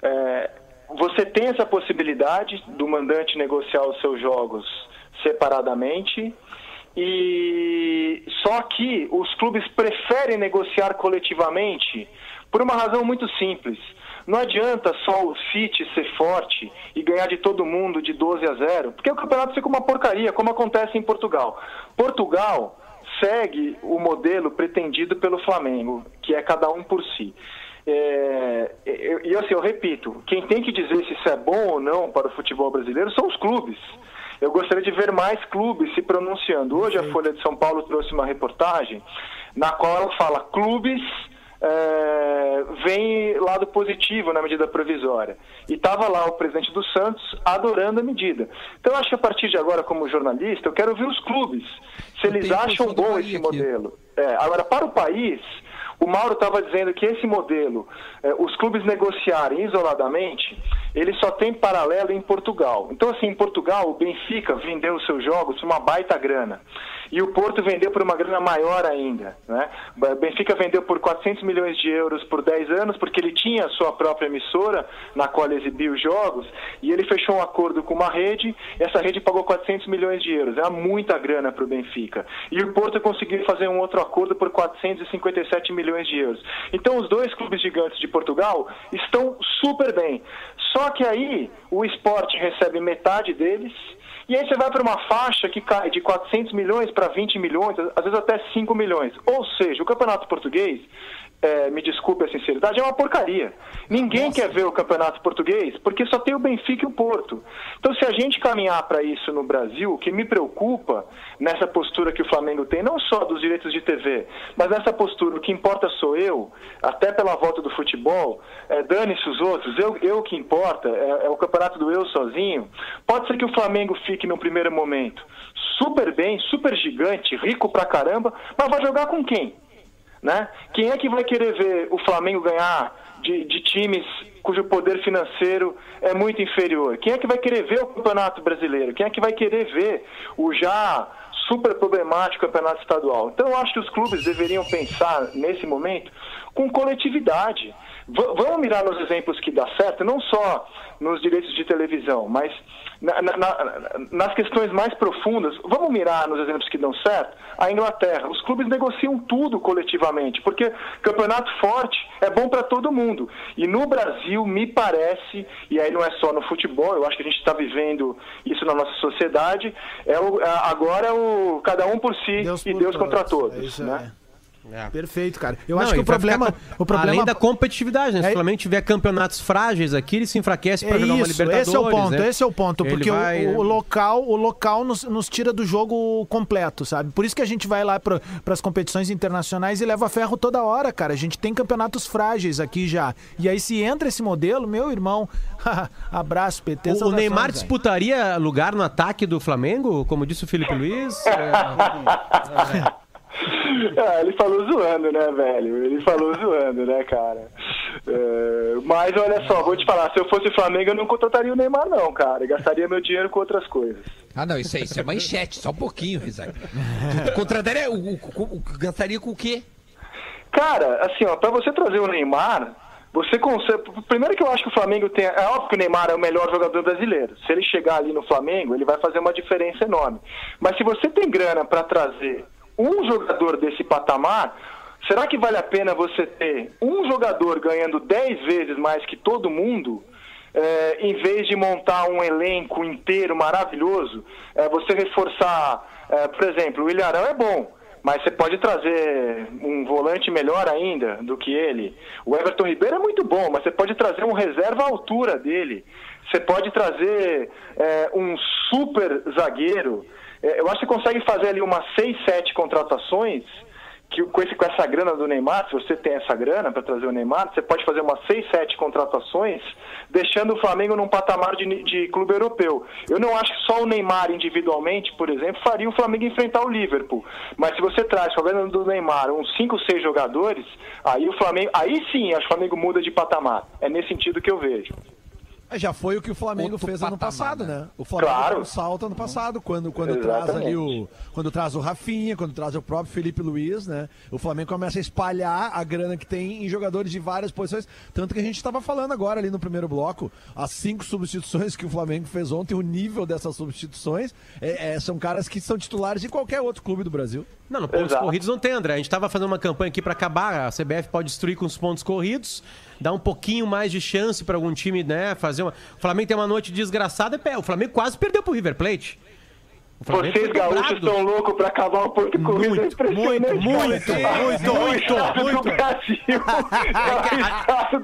é, você tem essa possibilidade do mandante negociar os seus jogos separadamente e só que os clubes preferem negociar coletivamente por uma razão muito simples. Não adianta só o City ser forte e ganhar de todo mundo de 12 a 0, porque o campeonato fica uma porcaria, como acontece em Portugal. Portugal segue o modelo pretendido pelo Flamengo, que é cada um por si. É, eu- E assim, eu repito, quem tem que dizer se isso é bom ou não para o futebol brasileiro são os clubes. Eu gostaria de ver mais clubes se pronunciando. Hoje a Folha de São Paulo trouxe uma reportagem na qual ela fala clubes é, vem lado positivo na medida provisória. E estava lá o presidente do Santos adorando a medida. Então acho que a partir de agora, como jornalista, eu quero ouvir os clubes. Se eles acham bom esse modelo. É, agora, para o país, o Mauro estava dizendo que esse modelo, eh, os clubes negociarem isoladamente, ele só tem paralelo em Portugal. Então, assim, em Portugal, o Benfica vendeu os seus jogos uma baita grana. E o Porto vendeu por uma grana maior ainda. Né? Benfica vendeu por 400 milhões de euros por 10 anos, porque ele tinha a sua própria emissora, na qual exibia os jogos, e ele fechou um acordo com uma rede, essa rede pagou 400 milhões de euros. Era muita grana para o Benfica. E o Porto conseguiu fazer um outro acordo por 457 milhões de euros. Então, os dois clubes gigantes de Portugal estão super bem. Só que aí o esporte recebe metade deles E aí você vai para uma faixa que cai de 400 milhões para 20 milhões, às vezes até 5 milhões. Ou seja, o Campeonato Português, é, me desculpe a sinceridade, é uma porcaria. Ninguém quer ver o Campeonato Português porque só tem o Benfica e o Porto. Então, se a gente caminhar para isso no Brasil, o que me preocupa nessa postura que o Flamengo tem, não só dos direitos de TV, mas nessa postura, o que importa sou eu, até pela volta do futebol, é, dane-se os outros, eu, eu que importa, é, é o campeonato do eu sozinho. Pode ser que o Flamengo fique no primeiro momento super bem, super gigante, rico pra caramba, mas vai jogar com quem? Né? Quem é que vai querer ver o Flamengo ganhar de, de, times cujo poder financeiro é muito inferior? Quem é que vai querer ver o Campeonato Brasileiro? Quem é que vai querer ver o já super problemático Campeonato Estadual? Então eu acho que os clubes deveriam pensar nesse momento com coletividade. V vamos mirar nos exemplos que dá certo, não só nos direitos de televisão, mas na, na, nas questões mais profundas, vamos mirar nos exemplos que dão certo? A Inglaterra, os clubes negociam tudo coletivamente, porque campeonato forte é bom para todo mundo. E no Brasil, me parece, e aí não é só no futebol, eu acho que a gente está vivendo isso na nossa sociedade, é o, agora é o cada um por si Deus e por Deus todos. contra todos. É né? É. É. Perfeito, cara. Eu Não, acho que o problema, ficar, o problema. Além da competitividade, né? Se é... o Flamengo tiver campeonatos frágeis aqui, ele se enfraquece para é jogar uma Libertadores. Esse é o ponto, né? esse é o ponto. Porque vai... o, o, local, o local nos, nos, tira do jogo completo, sabe? Por isso que a gente vai lá para as competições internacionais e leva ferro toda hora, cara. A gente tem campeonatos frágeis aqui já. E aí, se entra esse modelo, meu irmão, abraço, PT. O, o Neymar disputaria lugar no ataque do Flamengo, como disse o Felipe Luiz? é... Ah, ele falou zoando, né, velho? Ele falou zoando, né, cara? É, mas olha só, vou te falar, se eu fosse Flamengo, eu não contrataria o Neymar, não, cara. Eu gastaria meu dinheiro com outras coisas. Ah, não, isso, é, isso é manchete, só um pouquinho, Rizak. Contrataria, o, o, o, gastaria com o quê? Cara, assim, ó, pra você trazer o Neymar, você consegue. Primeiro que eu acho que o Flamengo tem. É óbvio que o Neymar é o melhor jogador brasileiro. Se ele chegar ali no Flamengo, ele vai fazer uma diferença enorme. Mas se você tem grana para trazer um jogador desse patamar, será que vale a pena você ter um jogador ganhando 10 vezes mais que todo mundo? É, em vez de montar um elenco inteiro maravilhoso, é, você reforçar, é, por exemplo, o Ilharão é bom, mas você pode trazer um volante melhor ainda do que ele. O Everton Ribeiro é muito bom, mas você pode trazer um reserva à altura dele. Você pode trazer é, um super zagueiro. É, eu acho que consegue fazer ali umas 6, 7 contratações que com, esse, com essa grana do Neymar, se você tem essa grana para trazer o Neymar, você pode fazer umas 6, 7 contratações, deixando o Flamengo num patamar de, de clube europeu. Eu não acho que só o Neymar individualmente, por exemplo, faria o Flamengo enfrentar o Liverpool. Mas se você traz com a grana do Neymar uns 5, 6 jogadores, aí o Flamengo. Aí sim, acho que o Flamengo muda de patamar. É nesse sentido que eu vejo. Já foi o que o Flamengo Outro fez patamar, ano passado, né? O Flamengo claro. um salto ano passado, quando, quando traz ali o. Quando traz o Rafinha, quando traz o próprio Felipe Luiz, né? O Flamengo começa a espalhar a grana que tem em jogadores de várias posições. Tanto que a gente estava falando agora ali no primeiro bloco, as cinco substituições que o Flamengo fez ontem, o nível dessas substituições é, é, são caras que são titulares de qualquer outro clube do Brasil. Não, no pontos Exato. corridos não tem, André. A gente estava fazendo uma campanha aqui para acabar. A CBF pode destruir com os pontos corridos dar um pouquinho mais de chance para algum time, né? Fazer uma. O Flamengo tem uma noite desgraçada, o Flamengo quase perdeu pro River Plate. Vocês gaúchos estão loucos para acabar o Porto Corrida. Muito, é muito, muito, muito, muito, muito.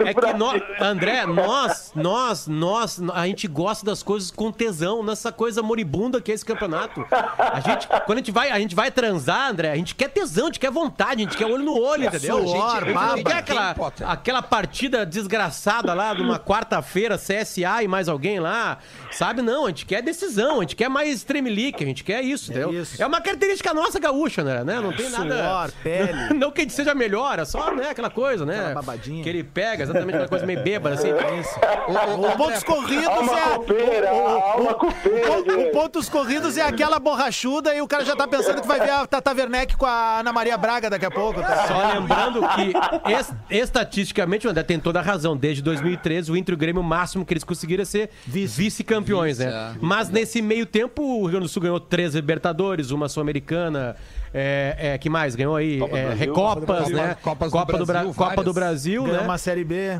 É que, nós, André, nós, nós, nós, a gente gosta das coisas com tesão, nessa coisa moribunda que é esse campeonato. A gente, quando a gente vai, a gente vai transar, André, a gente quer tesão, a gente quer vontade, a gente quer olho no olho, entendeu? Suor, a gente, a gente quer aquela, aquela partida desgraçada lá de uma quarta-feira, CSA e mais alguém lá, sabe? Não, a gente quer decisão, a gente quer mais tremelique, gente quer isso, é entendeu? Isso. É uma característica nossa gaúcha, né? Não tem Suor, nada. pele. Não que a gente seja melhor, é só né, aquela coisa, né? Aquela babadinha. Que ele pega, exatamente aquela coisa meio bêbada, assim. É isso. O, o, pontos corridos alma é. Copeira, o, o, copeira, o, pontos corridos é aquela borrachuda e o cara já tá pensando que vai ver a Tata Werneck com a Ana Maria Braga daqui a pouco. Tá? Só lembrando que estatisticamente o André tem toda a razão. Desde 2013, o Inter e o Grêmio, o máximo que eles conseguiram é ser vice-campeões, vice né? É. Mas nesse meio tempo, o Rio Grande do Sul ganhou três Libertadores, uma Sul-Americana, é, é, que mais? Ganhou aí Copa é, Recopas, né? Copas Copa do Brasil, Copa do Brasil Ganhou né? uma Série B.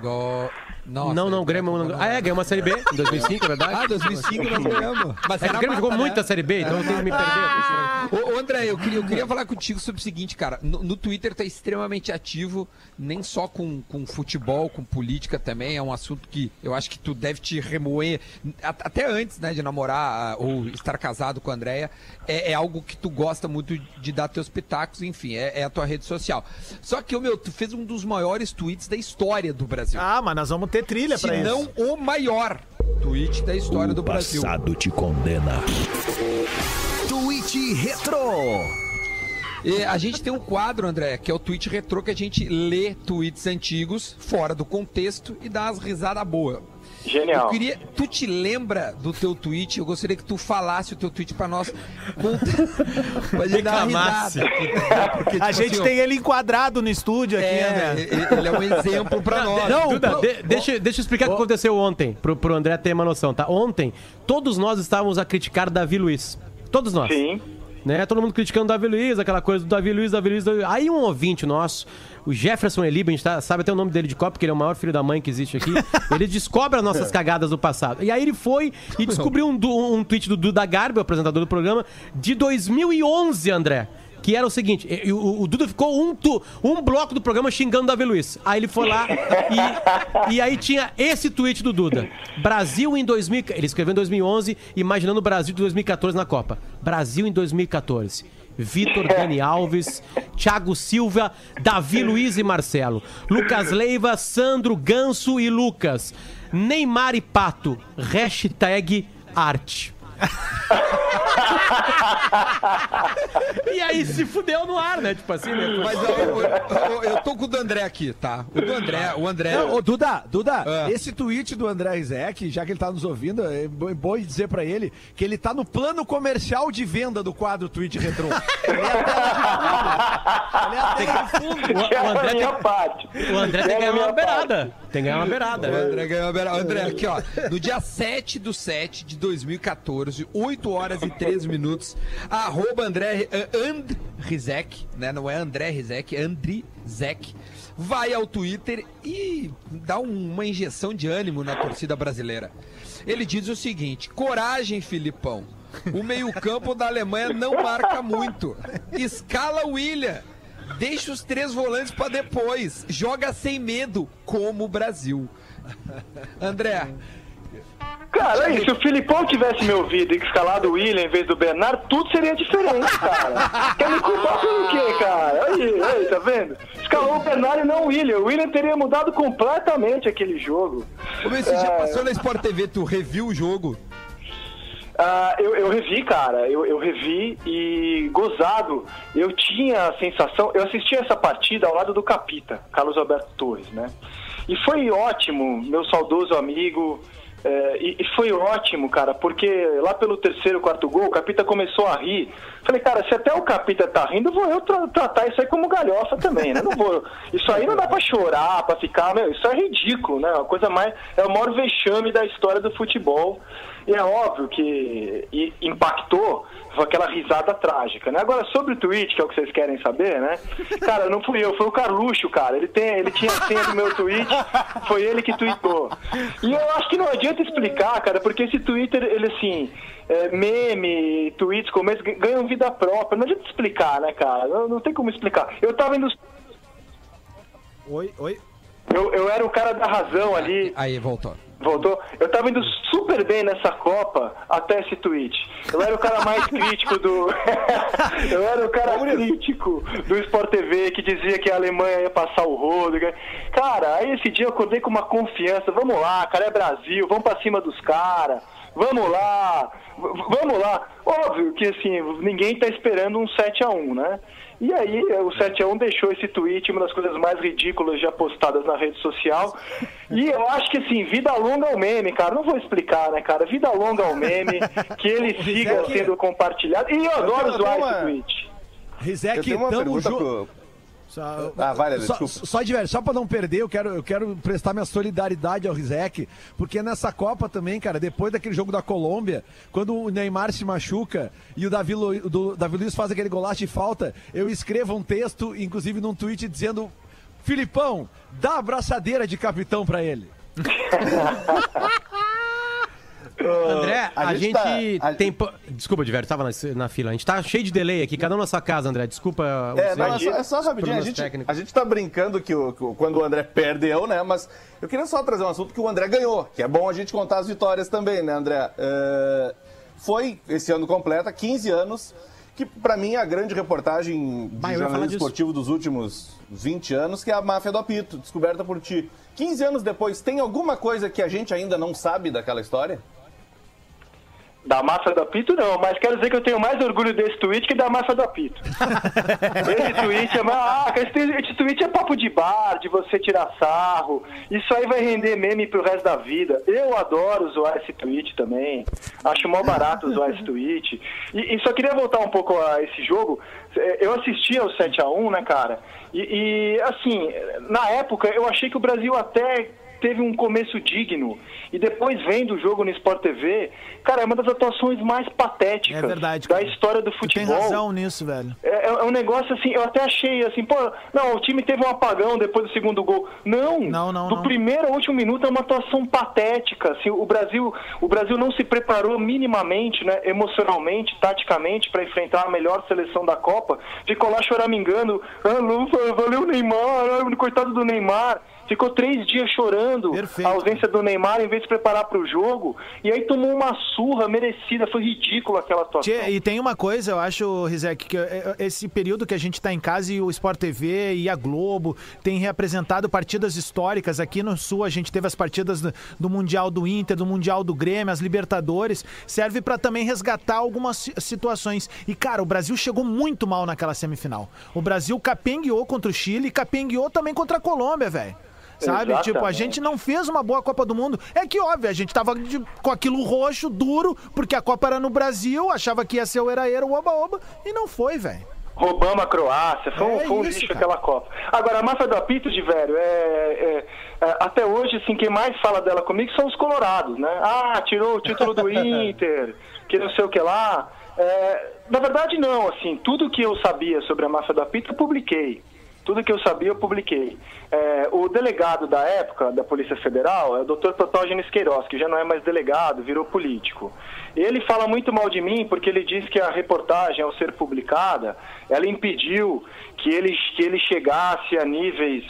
Go... Nossa, não, não, o Grêmio. não, não, Ah, é, ganhou uma Série B em 2005, é verdade? Ah, 2005 nós ganhamos. Mas É o Grêmio jogou mata, muito né? a Série B, então eu tenho que me perder. Ô, ô, André, eu queria, eu queria falar contigo sobre o seguinte, cara. No, no Twitter tá extremamente ativo, nem só com, com futebol, com política também. É um assunto que eu acho que tu deve te remoer, até antes, né, de namorar ah, ou estar casado com a Andréia. É, é algo que tu gosta muito de dar teus pitacos, enfim, é, é a tua rede social. Só que, ô, meu, tu fez um dos maiores tweets da história do Brasil. Ah, mas nós vamos ter trilha Se pra isso. não o maior tweet da história do Brasil. te condena. Tweet Retro. E a gente tem um quadro, André, que é o tweet retrô, que a gente lê tweets antigos, fora do contexto, e dá umas risadas boas. Eu Genial. queria. Tu te lembra do teu tweet? Eu gostaria que tu falasse o teu tweet pra nós. Pra gente dar uma Reclamasse. risada. Porque, A tipo gente assim, tem ele enquadrado no estúdio aqui, É, André. ele é um exemplo pra nós. Duda, de- deixa, deixa eu explicar o que aconteceu ontem, pro, pro André ter uma noção, tá? Ontem, todos nós estávamos a criticar Davi Luiz. Todos nós. Sim. Né? Todo mundo criticando o Davi Luiz, aquela coisa do Davi Luiz, Davi Luiz. Davi... Aí um ouvinte nosso, o Jefferson Eliba, a gente tá- sabe até o nome dele de copo, porque ele é o maior filho da mãe que existe aqui. ele descobre as nossas cagadas do passado. E aí ele foi e descobriu um, um tweet do Duda Garbi, o apresentador do programa, de 2011, André. Que era o seguinte, o, Duda ficou um, tu- um bloco do programa xingando o Davi Luiz. Aí ele foi lá e, e aí tinha esse tweet do Duda. Brasil em 2000... Ele escreveu em 2011, imaginando o Brasil de 2014 na Copa. Brasil em 2014. Vitor Dani Alves, Thiago Silva, Davi Luiz e Marcelo. Lucas Leiva, Sandro, Ganso e Lucas. Neymar e Pato. Hashtag arte. E aí se fudeu no ar, né? Tipo assim, né? Mas ó, eu, eu- eu tô com o do André aqui, tá? O do André, o André. Não, ô, Duda, Duda, Ah. esse tweet do André Rizek, já que ele tá nos ouvindo, é bo- bom dizer pra ele que ele tá no plano comercial de venda do quadro Tweet Retro. Ele é a tela de fundo. Ele é a tela de fundo. O, é o a André minha tem, parte. o André tem É que a ganhar uma beirada. Tem que ganhar uma beirada. O André ganhou a beira- André, aqui ó, no dia 7 do 7 de 2014, 8 horas e 13 minutos, arroba André eh, Rizek, né? Não é André Rizek, é Zek. Vai ao Twitter e dá um- uma injeção de ânimo na torcida brasileira. Ele diz o seguinte: coragem, Filipão. O meio-campo da Alemanha não marca muito. Escala William. Deixa os três volantes pra depois. Joga sem medo, como o Brasil. André, Cara, aí, se o Filipão tivesse me ouvido e escalado o William em vez do Bernardo, tudo seria diferente, cara. Quer me culpar pelo quê, cara? Aí, aí, tá vendo? Escalou o Bernardo e não o William. O William teria mudado completamente aquele jogo. como esse já É. passou na Sport TV, tu reviu o jogo? Ah, eu, eu revi, cara, eu, eu revi e gozado. Eu tinha a sensação, eu assisti essa partida ao lado do Capita, Carlos Alberto Torres, né? E foi ótimo, meu saudoso amigo. É, e, foi ótimo, cara, porque lá pelo terceiro, quarto gol, o Capita começou a rir. Falei, cara, se até o Capita tá rindo, vou eu tra- tratar isso aí como galhofa também, né? Não vou. Isso aí não dá pra chorar, pra ficar, meu, isso é ridículo, né? Uma coisa mais. É o maior vexame da história do futebol. E é óbvio que impactou foi aquela risada trágica, né? Agora, sobre o tweet, que é o que vocês querem saber, né? Cara, não fui eu, foi o Carluxo, cara. Ele, tem, ele tinha a senha do meu tweet, foi ele que tweetou. E eu acho que não adianta explicar, cara, porque esse Twitter, ele assim, é, meme, tweets, começo, ganham vida própria. Não adianta explicar, né, cara? Não, não tem como explicar. Eu tava indo. Oi, oi. Eu, eu era o cara da razão ali. Aí, voltou. Voltou? Eu tava indo super bem nessa Copa até esse tweet. Eu era o cara mais crítico do. eu era o cara crítico do Sport TV que dizia que a Alemanha ia passar o rodo. Cara, aí esse dia eu acordei com uma confiança. Vamos lá, cara, é Brasil, vamos pra cima dos caras. Vamos lá, vamos lá. Óbvio que assim, ninguém tá esperando um 7 a 1 né? E aí, o 7x1 deixou esse tweet, uma das coisas mais ridículas já postadas na rede social. E eu acho que, assim, vida longa ao meme, cara. Não vou explicar, né, cara? Vida longa ao meme, que ele siga sendo compartilhado. E eu adoro eu zoar tenho esse uma- tweet. Rizek, uma tamo pergunta junto. pro... Só- Ah, vai, Lelê, Só, desculpa. só de verdade, só pra não perder, eu quero, eu quero prestar minha solidariedade ao Rizek, porque nessa Copa também, cara, depois daquele jogo da Colômbia, quando o Neymar se machuca e o Davi, Lu, do, Davi Luiz faz aquele golaço de falta, eu escrevo um texto, inclusive num tweet, dizendo: Filipão, dá a abraçadeira de capitão pra ele. André, a, a gente, gente tá- a- tem. Desculpa, Diverto, tava na, na fila. A gente tá cheio de delay aqui, cada um na sua casa, André. Desculpa. É, não, é só, é só rapidinho. A gente, técnicos. a gente tá brincando que, o- que o- quando o André perdeu, né? Mas eu queria só trazer um assunto que o André ganhou, que é bom a gente contar as vitórias também, né, André? É, foi esse ano completa, 15 anos, que pra mim é a grande reportagem de Bah, eu jornalismo disso. esportivo dos últimos 20 anos, que é a máfia do apito, descoberta por ti. 15 anos depois, tem alguma coisa que a gente ainda não sabe daquela história? Da máfia do apito, não, mas quero dizer que eu tenho mais orgulho desse tweet que da máfia do apito. esse tweet é. Ah, esse, esse tweet é papo de bar, de você tirar sarro. Isso aí vai render meme pro resto da vida. Eu adoro zoar esse tweet também. Acho mó barato zoar esse tweet. E, e só queria voltar um pouco a esse jogo. É, Eu assisti ao 7x1, né, cara? E, e, assim, na época eu achei que o Brasil até teve um começo digno. E depois vendo o jogo no Sport TV, cara, é uma das atuações mais patéticas É verdade, da história do Tu tem futebol. razão nisso, velho. É, é um negócio assim, eu até achei assim, pô, não, o time teve um apagão depois do segundo gol. Não, Não, não, do não. primeiro ao último minuto é uma atuação patética. Assim, o Brasil, o Brasil não se preparou minimamente, né, emocionalmente, taticamente para enfrentar a melhor seleção da Copa. Ficou lá choramingando, ah, Lufa, valeu Neymar, coitado do Neymar. Ficou três dias chorando Perfeito. a ausência do Neymar em vez de se preparar para o jogo. E aí tomou uma surra merecida. Foi ridículo aquela atuação. Tchê, e tem uma coisa, eu acho, Rizek, que é, é, esse período que a gente tá em casa e o Sport TV e a Globo tem reapresentado partidas históricas. Aqui no Sul a gente teve as partidas do, Mundial do Inter, do Mundial do Grêmio, as Libertadores. Serve pra também resgatar algumas si- situações. E, cara, o Brasil chegou muito mal naquela semifinal. O Brasil capengueou contra o Chile e capengueou também contra a Colômbia, velho. Sabe? Exatamente. Tipo, a gente não fez uma boa Copa do Mundo. É que, óbvio, a gente tava de- com aquilo roxo, duro, porque a Copa era no Brasil, achava que ia ser o Eraeira, o Oba-Oba, e não foi, velho. Roubamos a Croácia, foi, um- É foi um lixo aquela Copa. Agora, a máfia do apito de velho, é, é- é, até hoje, assim, quem mais fala dela comigo são os colorados, né? Ah, tirou o título do Inter, que não sei o que lá. É, na verdade, não, assim, tudo que eu sabia sobre a máfia do apito eu publiquei. Tudo que eu sabia eu publiquei. É, o delegado da época da Polícia Federal é o Dr. Protógenes Queiroz, que já não é mais delegado, virou político. Ele fala muito mal de mim porque ele diz que a reportagem, ao ser publicada, ela impediu que ele, que ele chegasse a níveis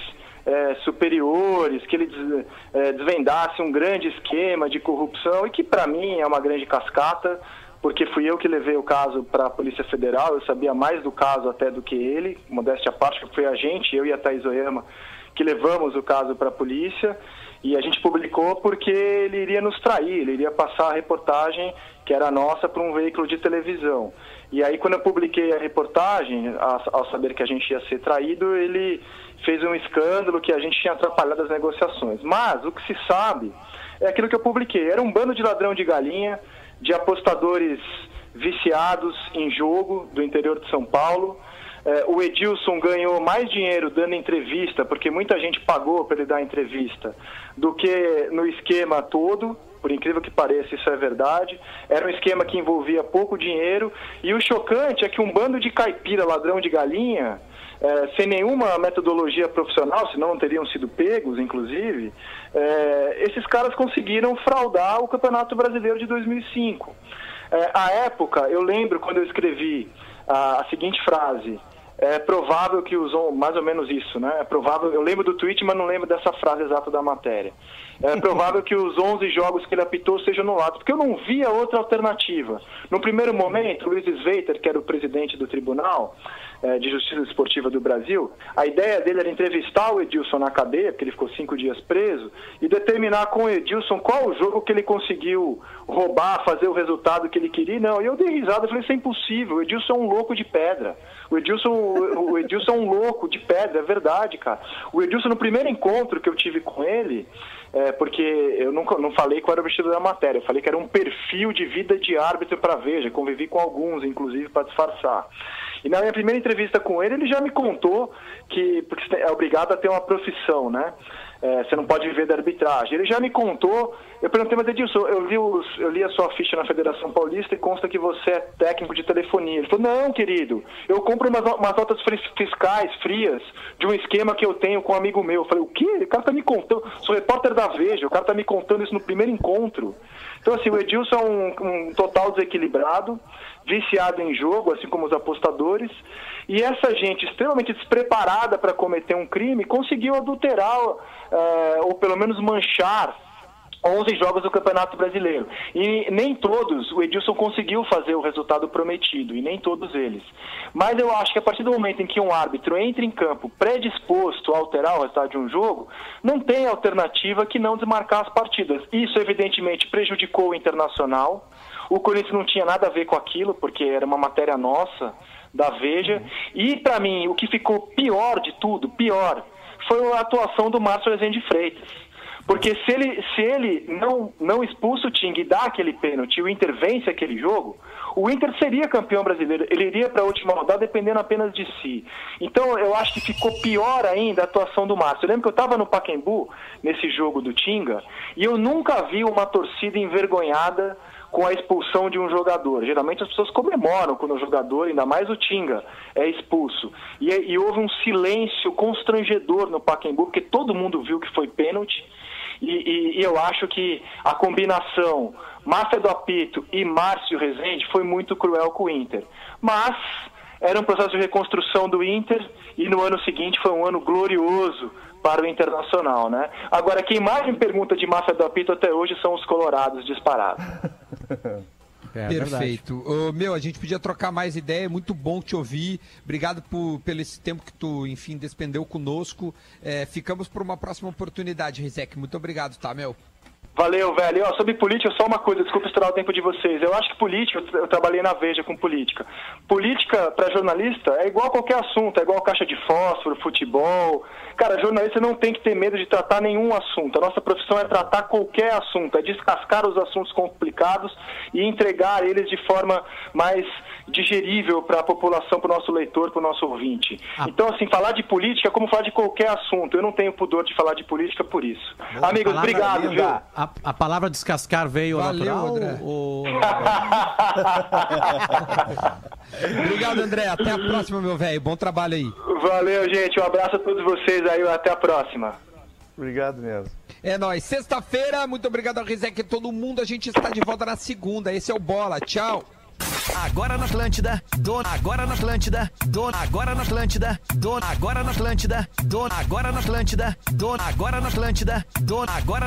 é, superiores, que ele des- é, desvendasse um grande esquema de corrupção e que para mim é uma grande cascata, porque fui eu que levei o caso para a Polícia Federal, eu sabia mais do caso até do que ele, modéstia à parte, foi a gente, eu e a Thais Oyama, que levamos o caso para a polícia e a gente publicou porque ele iria nos trair, ele iria passar a reportagem que era nossa para um veículo de televisão. E aí quando eu publiquei a reportagem, ao saber que a gente ia ser traído, ele fez um escândalo que a gente tinha atrapalhado as negociações. Mas o que se sabe é aquilo que eu publiquei, era um bando de ladrão de galinha, de apostadores viciados em jogo do interior de São Paulo. É, o Edilson ganhou mais dinheiro dando entrevista, porque muita gente pagou para ele dar entrevista, do que no esquema todo. Por incrível que pareça, isso é verdade. Era um esquema que envolvia pouco dinheiro. E o chocante é que um bando de caipira, ladrão de galinha, é, sem nenhuma metodologia profissional, senão não teriam sido pegos, inclusive, é, esses caras conseguiram fraudar o Campeonato Brasileiro de 2005. É, à época, eu lembro quando eu escrevi a, a seguinte frase. É provável que os on- mais ou menos isso, né? É provável, eu lembro do tweet, mas não lembro dessa frase exata da matéria. É provável que os 11 jogos que ele apitou sejam anulados, porque eu não via outra alternativa. No primeiro momento, Luiz Sveiter, que era o presidente do tribunal de Justiça Esportiva do Brasil, a ideia dele era entrevistar o Edilson na cadeia, porque ele ficou cinco dias preso, e determinar com o Edilson qual o jogo que ele conseguiu roubar, fazer o resultado que ele queria. Não, e eu dei risada, eu falei, isso é impossível, o Edilson é um louco de pedra. O Edilson, o Edilson é um louco de pedra, é verdade, cara. O Edilson, no primeiro encontro que eu tive com ele, é, porque eu nunca, não falei qual era o vestido da matéria, eu falei que era um perfil de vida de árbitro para Veja, convivi com alguns, inclusive, para disfarçar. E na minha primeira entrevista com ele, ele já me contou que, porque é obrigado a ter uma profissão, né? é, você não pode viver da arbitragem. Ele já me contou, eu perguntei, mas Edilson, eu li, os, eu li a sua ficha na Federação Paulista e consta que você é técnico de telefonia. Ele falou, não, querido, eu compro umas, umas notas fiscais frias de um esquema que eu tenho com um amigo meu. Eu falei, o quê? O cara tá me contando, sou repórter da Veja, o cara tá me contando isso no primeiro encontro. Então, assim, o Edilson é um, um total desequilibrado, viciado em jogo, assim como os apostadores, e essa gente extremamente despreparada para cometer um crime conseguiu adulterar, uh, ou pelo menos manchar 11 jogos do Campeonato Brasileiro. E nem todos, o Edilson conseguiu fazer o resultado prometido, e nem todos eles. Mas eu acho que a partir do momento em que um árbitro entra em campo predisposto a alterar o resultado de um jogo, não tem alternativa que não desmarcar as partidas. Isso, evidentemente, prejudicou o Internacional. O Corinthians não tinha nada a ver com aquilo, porque era uma matéria nossa, da Veja. E, para mim, o que ficou pior de tudo, pior, foi a atuação do Márcio Rezende Freitas porque se ele, se ele não, não expulsa o Ting e dá aquele pênalti o Inter vence aquele jogo, o Inter seria campeão brasileiro. Ele iria para a última rodada dependendo apenas de si. Então eu acho que ficou pior ainda a atuação do Márcio. Eu lembro que eu estava no Pacaembu, nesse jogo do Tinga, e eu nunca vi uma torcida envergonhada com a expulsão de um jogador. Geralmente as pessoas comemoram quando o jogador, ainda mais o Tinga, é expulso. E, e houve um silêncio constrangedor no Pacaembu, porque todo mundo viu que foi pênalti. E, e, e, eu acho que a combinação Máfia do Apito e Márcio Rezende foi muito cruel com o Inter. Mas era um processo de reconstrução do Inter e no ano seguinte foi um ano glorioso para o Internacional, né? Agora, quem mais me pergunta de Máfia do Apito até hoje são os colorados disparados. É, Perfeito. Oh, meu, a gente podia trocar mais ideia, é muito bom te ouvir. Obrigado por, pelo esse tempo que tu, enfim, despendeu conosco. É, ficamos por uma próxima oportunidade, Rizek. Muito obrigado, tá, meu? Valeu, velho. Ó, sobre política, só uma coisa, desculpa estourar o tempo de vocês. Eu acho que política, eu trabalhei na Veja com política. Política, para jornalista, é igual qualquer assunto, é igual caixa de fósforo, futebol. Cara, jornalista não tem que ter medo de tratar nenhum assunto. A nossa profissão é tratar qualquer assunto, é descascar os assuntos complicados e entregar eles de forma mais digerível para a população, para o nosso leitor, para o nosso ouvinte. Ah. Então, assim, falar de política é como falar de qualquer assunto. Eu não tenho pudor de falar de política por isso. Boa, Amigos, obrigado, viu? A, a, palavra descascar veio Valeu, natural? André. Ou... obrigado, André. Até a próxima, meu velho. Bom trabalho aí. Valeu, gente. Um abraço a todos vocês aí. Até a próxima. Obrigado mesmo. É nóis. Sexta-feira, muito obrigado ao Rizek e todo mundo. A gente está de volta na segunda. Esse é o Bola. Tchau. Agora na Atlântida, dona agora na Atlântida, dona agora na Atlântida, dona agora na Atlântida, dona agora na Atlântida, dona agora na Atlântida, dona agora na